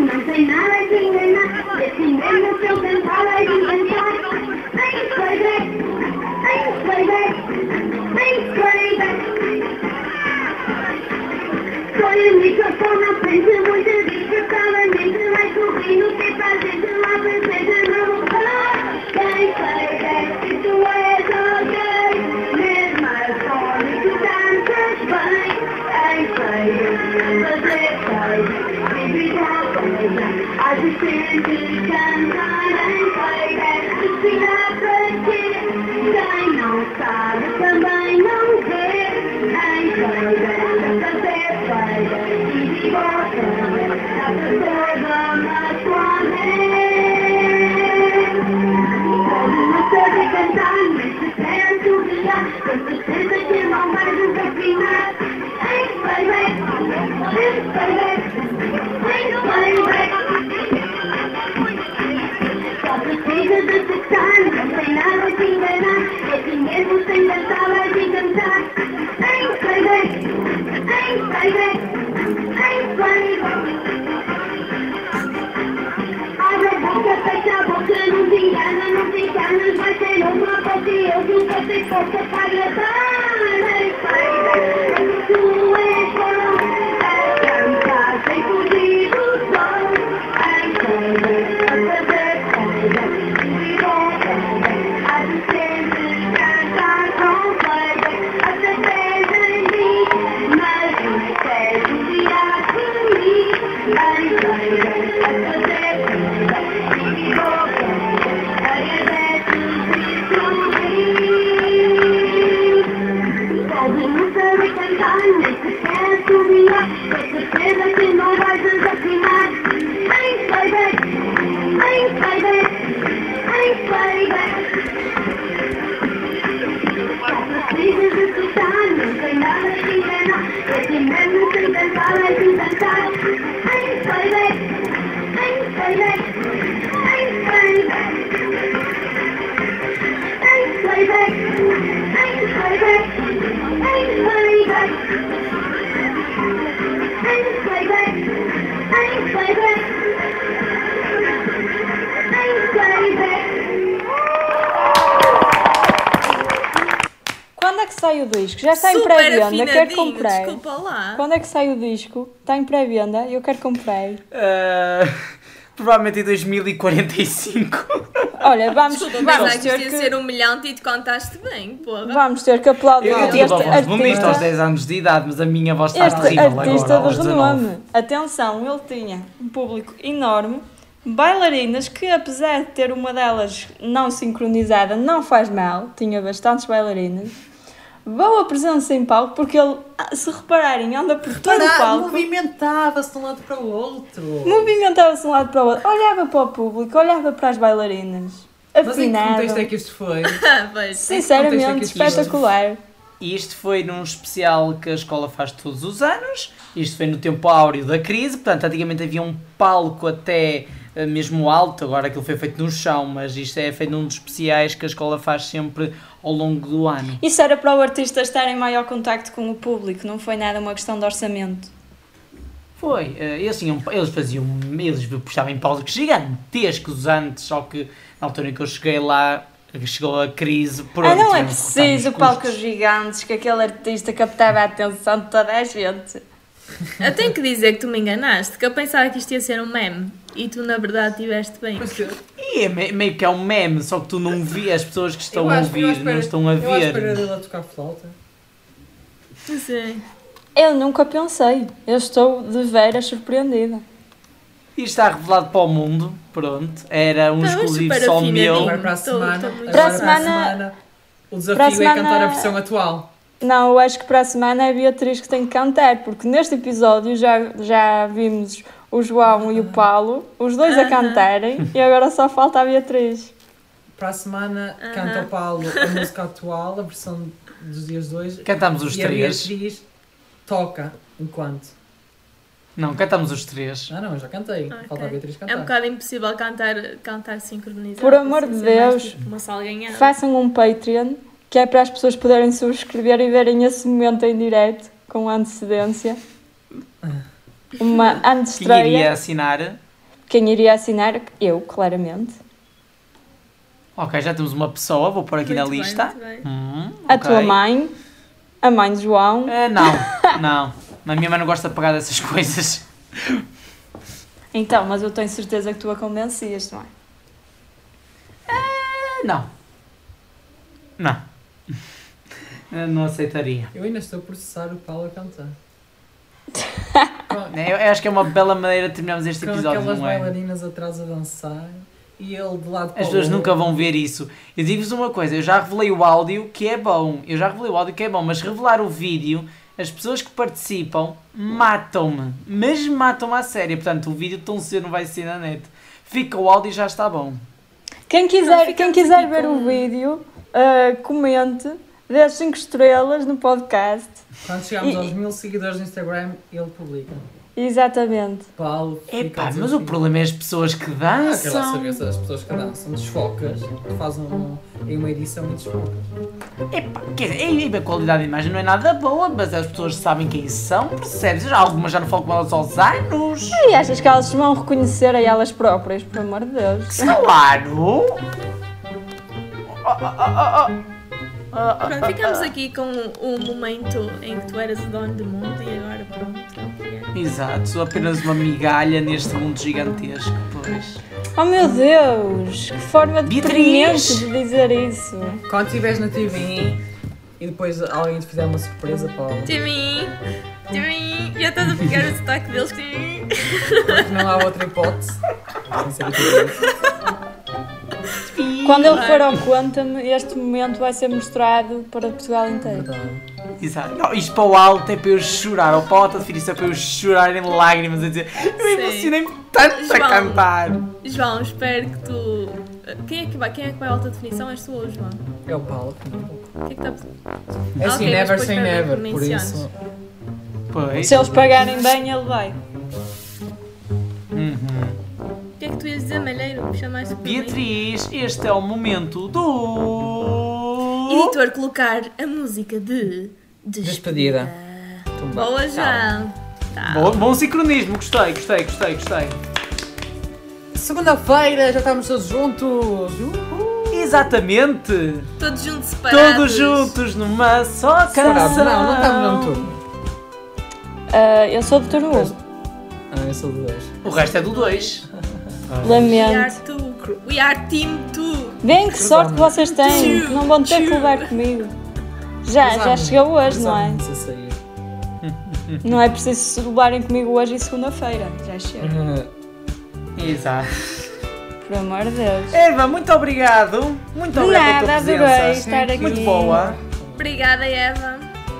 [SPEAKER 6] não tem nada que enganar. Eu cantar, em playback, em playback. Põe o microfone à frente, em playback, em playback. Só precisa de tocar, não tem nada que enganar. É assim mesmo sem
[SPEAKER 4] sai o disco? Já está em pré-venda, quero comprar.
[SPEAKER 3] Desculpa lá.
[SPEAKER 4] Quando é que sai o disco? Está em pré-venda, eu quero comprar.
[SPEAKER 1] Ah, provavelmente em 2045.
[SPEAKER 4] Olha, vamos,
[SPEAKER 3] Desculpa,
[SPEAKER 4] vamos ter que...
[SPEAKER 3] ser humilhante e te contaste bem, porra.
[SPEAKER 4] Vamos ter que aplaudir
[SPEAKER 1] Eu, eu tive a voz bonita aos
[SPEAKER 4] artista,
[SPEAKER 1] 10 anos de idade, mas a minha voz está
[SPEAKER 4] este
[SPEAKER 1] terrível
[SPEAKER 4] artista
[SPEAKER 1] agora,
[SPEAKER 4] de
[SPEAKER 1] 19.
[SPEAKER 4] renome. Atenção, ele tinha um público enorme, bailarinas que apesar de ter uma delas não sincronizada, não faz mal, tinha bastantes bailarinas. Boa presença em palco, porque ele, ah, se repararem, anda por todo o palco.
[SPEAKER 2] movimentava-se de um lado para o outro.
[SPEAKER 4] Movimentava-se de um lado para o outro, olhava para o público, olhava para as bailarinas,
[SPEAKER 2] Mas em que contexto é que isto foi?
[SPEAKER 3] Ah.
[SPEAKER 4] Sinceramente,
[SPEAKER 2] é
[SPEAKER 4] espetacular.
[SPEAKER 1] E isto foi num especial que a escola faz todos os anos. Isto foi no tempo áureo da crise. Portanto, antigamente havia um palco até mesmo alto. Agora aquilo foi feito no chão, mas isto é feito num dos especiais que a escola faz sempre ao longo do ano.
[SPEAKER 4] Isso era para o artista estar em maior contacto com o público, não foi nada uma questão de orçamento.
[SPEAKER 1] Foi. eh, Eles, tinham, eles faziam. Eles puxavam em palcos gigantescos antes, só que na altura em que eu cheguei lá. Chegou a crise. Pronto,
[SPEAKER 4] ah, não é preciso palcos gigantes que aquele artista captava a atenção de toda a gente.
[SPEAKER 3] Eu tenho que dizer que tu me enganaste, que eu pensava que isto ia ser um meme e tu na verdade estiveste bem.
[SPEAKER 2] Pois que-
[SPEAKER 1] E é me- meio que é um meme, só que tu não vi, as pessoas que estão
[SPEAKER 2] eu
[SPEAKER 1] a
[SPEAKER 2] eu
[SPEAKER 1] ouvir
[SPEAKER 2] espero-
[SPEAKER 1] não estão a
[SPEAKER 2] Eu
[SPEAKER 1] ver.
[SPEAKER 2] dele a tocar flauta.
[SPEAKER 3] Não sei.
[SPEAKER 4] Eu nunca pensei. Eu estou de veras surpreendida.
[SPEAKER 1] E está revelado para o mundo. Pronto. Era um
[SPEAKER 3] Estamos
[SPEAKER 1] exclusivo só meu.
[SPEAKER 2] Para a semana,
[SPEAKER 4] Para a semana-
[SPEAKER 2] o desafio
[SPEAKER 4] para a
[SPEAKER 2] é cantar a versão atual.
[SPEAKER 4] Não, eu acho que para a semana é a Beatriz que tem que cantar, porque neste episódio já, já vimos o João e o Paulo, os dois a cantarem, e agora só falta a Beatriz.
[SPEAKER 2] Para a semana canta o Paulo a música atual, a versão dos dias de hoje.
[SPEAKER 1] Cantamos os
[SPEAKER 2] e a
[SPEAKER 1] três.
[SPEAKER 2] Beatriz toca enquanto.
[SPEAKER 1] Não, cantamos os três.
[SPEAKER 2] Ah não, eu já cantei.
[SPEAKER 3] Ok.
[SPEAKER 2] Falta a Beatriz
[SPEAKER 3] É
[SPEAKER 2] cantar.
[SPEAKER 3] um bocado impossível cantar, cantar sincronizado.
[SPEAKER 4] Por amor
[SPEAKER 3] assim,
[SPEAKER 4] de
[SPEAKER 3] mais
[SPEAKER 4] Deus,
[SPEAKER 3] tipo.
[SPEAKER 4] Façam um Patreon, que é para as pessoas poderem subscrever e verem esse momento em direto, com antecedência. Uma
[SPEAKER 1] Quem
[SPEAKER 4] antestreia.
[SPEAKER 1] iria assinar?
[SPEAKER 4] Quem iria assinar? Eu, claramente.
[SPEAKER 1] Ok, já temos uma pessoa, vou pôr aqui na
[SPEAKER 3] Muito bem,
[SPEAKER 1] lista. Hum,
[SPEAKER 4] A tua mãe, a mãe de João.
[SPEAKER 1] Ah, não, não. A minha mãe não gosta de pagar dessas coisas.
[SPEAKER 4] Então, mas eu tenho certeza que tu a convencias, não é?
[SPEAKER 1] Ah, Não. Não. Eu não aceitaria.
[SPEAKER 2] Eu ainda estou a processar o Paulo a cantar. com,
[SPEAKER 1] Eu acho que é uma bela maneira de terminarmos este
[SPEAKER 2] com
[SPEAKER 1] episódio,
[SPEAKER 2] aquelas
[SPEAKER 1] não é?
[SPEAKER 2] bailarinas atrás a dançar e ele de lado para
[SPEAKER 1] As pessoas nunca vão ver isso. Eu digo-vos uma coisa, eu já revelei o áudio que é bom. Eu já revelei o áudio que é bom, mas revelar o vídeo, as pessoas que participam matam-me. Mas matam-me à sério. Portanto, o vídeo tão cedo não vai ser na net. Fica o áudio e já está bom.
[SPEAKER 4] Quem quiser, quem quiser ver o vídeo, ah, comente, dê as 5 estrelas no podcast.
[SPEAKER 2] Quando chegarmos
[SPEAKER 4] E-
[SPEAKER 2] aos mil seguidores no Instagram, ele publica.
[SPEAKER 4] Exatamente.
[SPEAKER 2] Paulo
[SPEAKER 1] Epá, mas o problema é as pessoas que
[SPEAKER 2] Ah, quero lá
[SPEAKER 1] dançam.
[SPEAKER 2] saber se as pessoas que dançam desfocas, fazem um, em uma edição e desfocas.
[SPEAKER 1] Epá, quer dizer, a qualidade da imagem não é nada boa, mas as pessoas sabem quem são, percebes? Já Algumas já não falam com elas aos anos.
[SPEAKER 4] E achas que elas se vão reconhecer a elas próprias, por amor de Deus?
[SPEAKER 1] Claro!
[SPEAKER 3] Pronto, ficamos aqui com o, o momento em que tu eras o dono do mundo e agora pronto. o.
[SPEAKER 1] Exato, sou apenas uma migalha neste mundo gigantesco, pois.
[SPEAKER 4] Oh meu Deus, que forma
[SPEAKER 1] Beatriz!
[SPEAKER 4] deprimente de dizer isso.
[SPEAKER 2] Quando estiveres na TV e depois alguém te fizer uma surpresa, Paulo,
[SPEAKER 3] Timmy! Timmy! Já estás a pegar o sotaque deles, Timmy!
[SPEAKER 2] porque não há outra hipótese. Sem ser TV.
[SPEAKER 4] Quando ele for ao Conta-me, este momento vai ser mostrado para Portugal inteiro.
[SPEAKER 1] Exato. Não, isto para o alto é para eu chorar, ou para o alto definição é para eu chorar em lágrimas a dizer eu emocionei-me tanto a
[SPEAKER 3] João.
[SPEAKER 1] cantar.
[SPEAKER 3] João, espero que tu. Quem é que vai, quem é que vai à alta definição? És tu ou o João?
[SPEAKER 2] É o Paulo.
[SPEAKER 3] O que é que está
[SPEAKER 2] É assim,
[SPEAKER 3] Ok, mas
[SPEAKER 2] never say never, por isso.
[SPEAKER 1] Pois.
[SPEAKER 4] Se eles pagarem bem, ele vai.
[SPEAKER 3] Tu ias dizer, Malheiro? Me chamaste por?
[SPEAKER 1] Beatriz, este é o momento do.
[SPEAKER 3] Editor, colocar a música de.
[SPEAKER 2] Despedida.
[SPEAKER 3] Boa, João! Tá.
[SPEAKER 1] Bom, bom sincronismo, gostei, gostei, gostei, gostei.
[SPEAKER 2] Segunda-feira, já estamos todos juntos. Uhul.
[SPEAKER 1] Exatamente!
[SPEAKER 3] Todos juntos separados.
[SPEAKER 1] Todos juntos numa só
[SPEAKER 2] Será?
[SPEAKER 1] canção.
[SPEAKER 2] Não, não estamos no turno.
[SPEAKER 4] Ah, eu sou do turno 1.
[SPEAKER 2] Ah, eu sou de dois.
[SPEAKER 1] O resto é do 2.
[SPEAKER 3] We are
[SPEAKER 4] Lamento.
[SPEAKER 3] two. We are team two.
[SPEAKER 4] Bem, que sorte que vocês têm, não vão ter que levar comigo. Já, já chegou hoje, não é?
[SPEAKER 2] A.
[SPEAKER 4] Não é preciso levarem comigo hoje e segunda-feira. Já chega.
[SPEAKER 1] Exato.
[SPEAKER 4] Por amor de Deus.
[SPEAKER 1] Eva, muito obrigado. Muito obrigado pela
[SPEAKER 4] nada,
[SPEAKER 1] tua
[SPEAKER 4] adorei
[SPEAKER 1] presença.
[SPEAKER 4] estar aqui.
[SPEAKER 1] Muito boa.
[SPEAKER 3] Obrigada, Eva.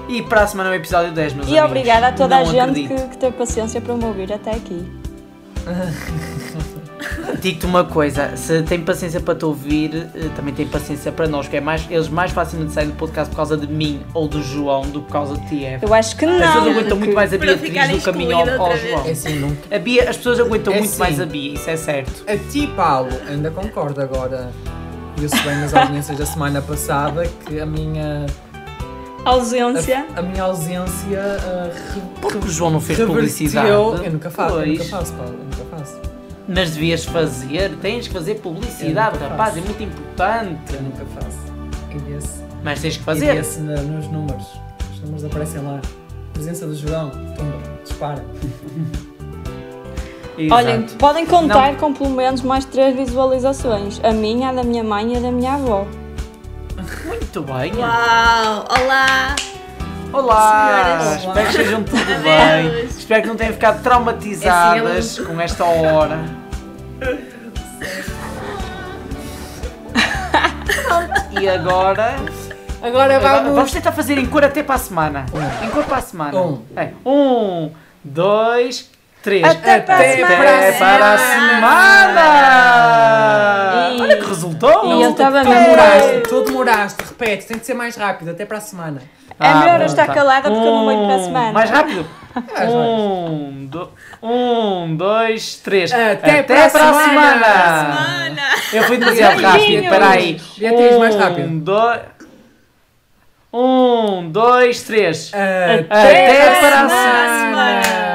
[SPEAKER 1] E para a semana é o episódio 10, meus
[SPEAKER 4] E
[SPEAKER 1] amigos.
[SPEAKER 4] obrigada a toda a
[SPEAKER 1] Não
[SPEAKER 4] gente
[SPEAKER 1] acredito.
[SPEAKER 4] que, que teve paciência para me ouvir até aqui.
[SPEAKER 1] Digo-te uma coisa, se tem paciência para te ouvir, eh, também tem paciência para nós, que é mais, eles mais facilmente saem do podcast por causa de mim ou do João do que por causa de ti, Eva.
[SPEAKER 4] Eu acho que
[SPEAKER 1] As pessoas
[SPEAKER 4] não.
[SPEAKER 1] aguentam muito mais a Beatriz
[SPEAKER 3] ficarem
[SPEAKER 1] do caminho ao,
[SPEAKER 3] excluída
[SPEAKER 1] ao
[SPEAKER 3] outra
[SPEAKER 1] João.
[SPEAKER 2] É assim, não.
[SPEAKER 1] A Bia, as pessoas aguentam
[SPEAKER 2] É
[SPEAKER 1] muito
[SPEAKER 2] sim.
[SPEAKER 1] mais a Bia, isso é certo.
[SPEAKER 2] A ti, Paulo, ainda concordo agora. Viu-se bem nas audiências da semana passada que a minha,
[SPEAKER 4] Ausência.
[SPEAKER 2] a, a minha ausência uh, re-
[SPEAKER 1] Porque o João não fez publicidade.
[SPEAKER 2] Eu nunca faço, eu nunca faço, Paulo, eu nunca faço.
[SPEAKER 1] Mas devias fazer, tens que fazer publicidade, rapaz,
[SPEAKER 2] faço.
[SPEAKER 1] é muito importante.
[SPEAKER 2] Eu nunca faço. E
[SPEAKER 1] Mas tens que
[SPEAKER 2] e
[SPEAKER 1] fazer.
[SPEAKER 2] vê-se na- nos números. Os números aparecem lá. Presença do João, tumba, dispara.
[SPEAKER 4] Olhem, podem contar com pelo menos mais três visualizações. A minha, a da minha mãe e a da minha avó.
[SPEAKER 1] Muito bem.
[SPEAKER 3] Uau! Olá!
[SPEAKER 1] Olá!
[SPEAKER 3] Senhoras.
[SPEAKER 1] Espero que estejam tudo
[SPEAKER 3] Adeus.
[SPEAKER 1] bem. Espero que não tenham ficado traumatizadas com esta hora. E agora.
[SPEAKER 2] Agora
[SPEAKER 1] agora
[SPEAKER 2] vamos.
[SPEAKER 1] vamos tentar fazer em cor até para a semana. Em cor para a semana.
[SPEAKER 2] Um.
[SPEAKER 1] É. Um, dois, três.
[SPEAKER 4] Até para a
[SPEAKER 1] Até
[SPEAKER 4] semana.
[SPEAKER 1] para a semana!
[SPEAKER 4] E-
[SPEAKER 1] Olha que resultou!
[SPEAKER 4] E eu estava
[SPEAKER 2] Tu demoraste, tu demoraste, repete, tem de ser mais rápido, até para a semana.
[SPEAKER 4] É melhor eu estar
[SPEAKER 1] tá.
[SPEAKER 4] calada porque eu não venho para a
[SPEAKER 1] Um,
[SPEAKER 4] semana.
[SPEAKER 1] Mais rápido. Um, do, um, dois, três.
[SPEAKER 2] Até para a semana.
[SPEAKER 3] Semana!
[SPEAKER 1] Eu fui demasiado rápido.
[SPEAKER 4] Beijinhos.
[SPEAKER 1] Espera aí.
[SPEAKER 2] Beatriz, mais rápido.
[SPEAKER 1] Um, dois. Um, dois, três.
[SPEAKER 2] Até,
[SPEAKER 1] Até para a
[SPEAKER 3] semana.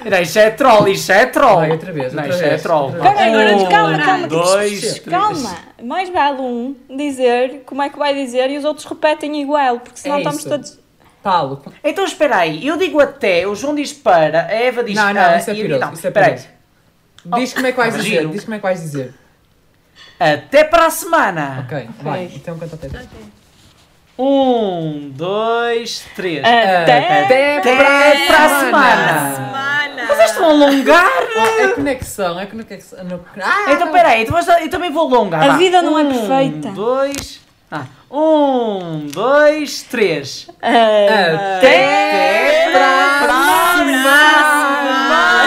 [SPEAKER 1] Espera, isto é troll, isto é troll.
[SPEAKER 2] Vai, outra vez,
[SPEAKER 1] Não,
[SPEAKER 2] outra
[SPEAKER 1] isto é
[SPEAKER 2] vez,
[SPEAKER 1] troll.
[SPEAKER 2] outra vez.
[SPEAKER 4] Calma,
[SPEAKER 3] Agora
[SPEAKER 4] calma, calma.
[SPEAKER 1] Dois.
[SPEAKER 4] Calma, mais vale um dizer como é que vai dizer e os outros repetem igual, porque senão
[SPEAKER 2] É
[SPEAKER 4] estamos
[SPEAKER 2] isso.
[SPEAKER 4] todos.
[SPEAKER 2] Paulo.
[SPEAKER 1] Então espera aí, eu digo até, o João diz para, a Eva diz
[SPEAKER 2] Não, não, isso é
[SPEAKER 1] e-
[SPEAKER 2] piroso,
[SPEAKER 1] não,
[SPEAKER 2] isso é
[SPEAKER 1] espera aí.
[SPEAKER 2] piroso. Diz como é que vais
[SPEAKER 1] Mas
[SPEAKER 2] dizer,
[SPEAKER 1] giro.
[SPEAKER 2] diz como é que vais dizer.
[SPEAKER 1] Até para a semana.
[SPEAKER 2] Ok, vai, então canta até.
[SPEAKER 1] Um, dois, três.
[SPEAKER 4] Até.
[SPEAKER 2] Até
[SPEAKER 1] Até
[SPEAKER 2] para
[SPEAKER 1] para a semana.
[SPEAKER 3] Semana!
[SPEAKER 1] Vocês estão a alongar?
[SPEAKER 2] É conexão, é conexão. no- Ah,
[SPEAKER 1] Então peraí, então, mas eu também vou alongar.
[SPEAKER 4] A
[SPEAKER 1] vá.
[SPEAKER 4] vida não é
[SPEAKER 1] Um,
[SPEAKER 4] perfeita.
[SPEAKER 1] dois. Ah, um, dois, três.
[SPEAKER 4] Até.
[SPEAKER 1] Até para a semana.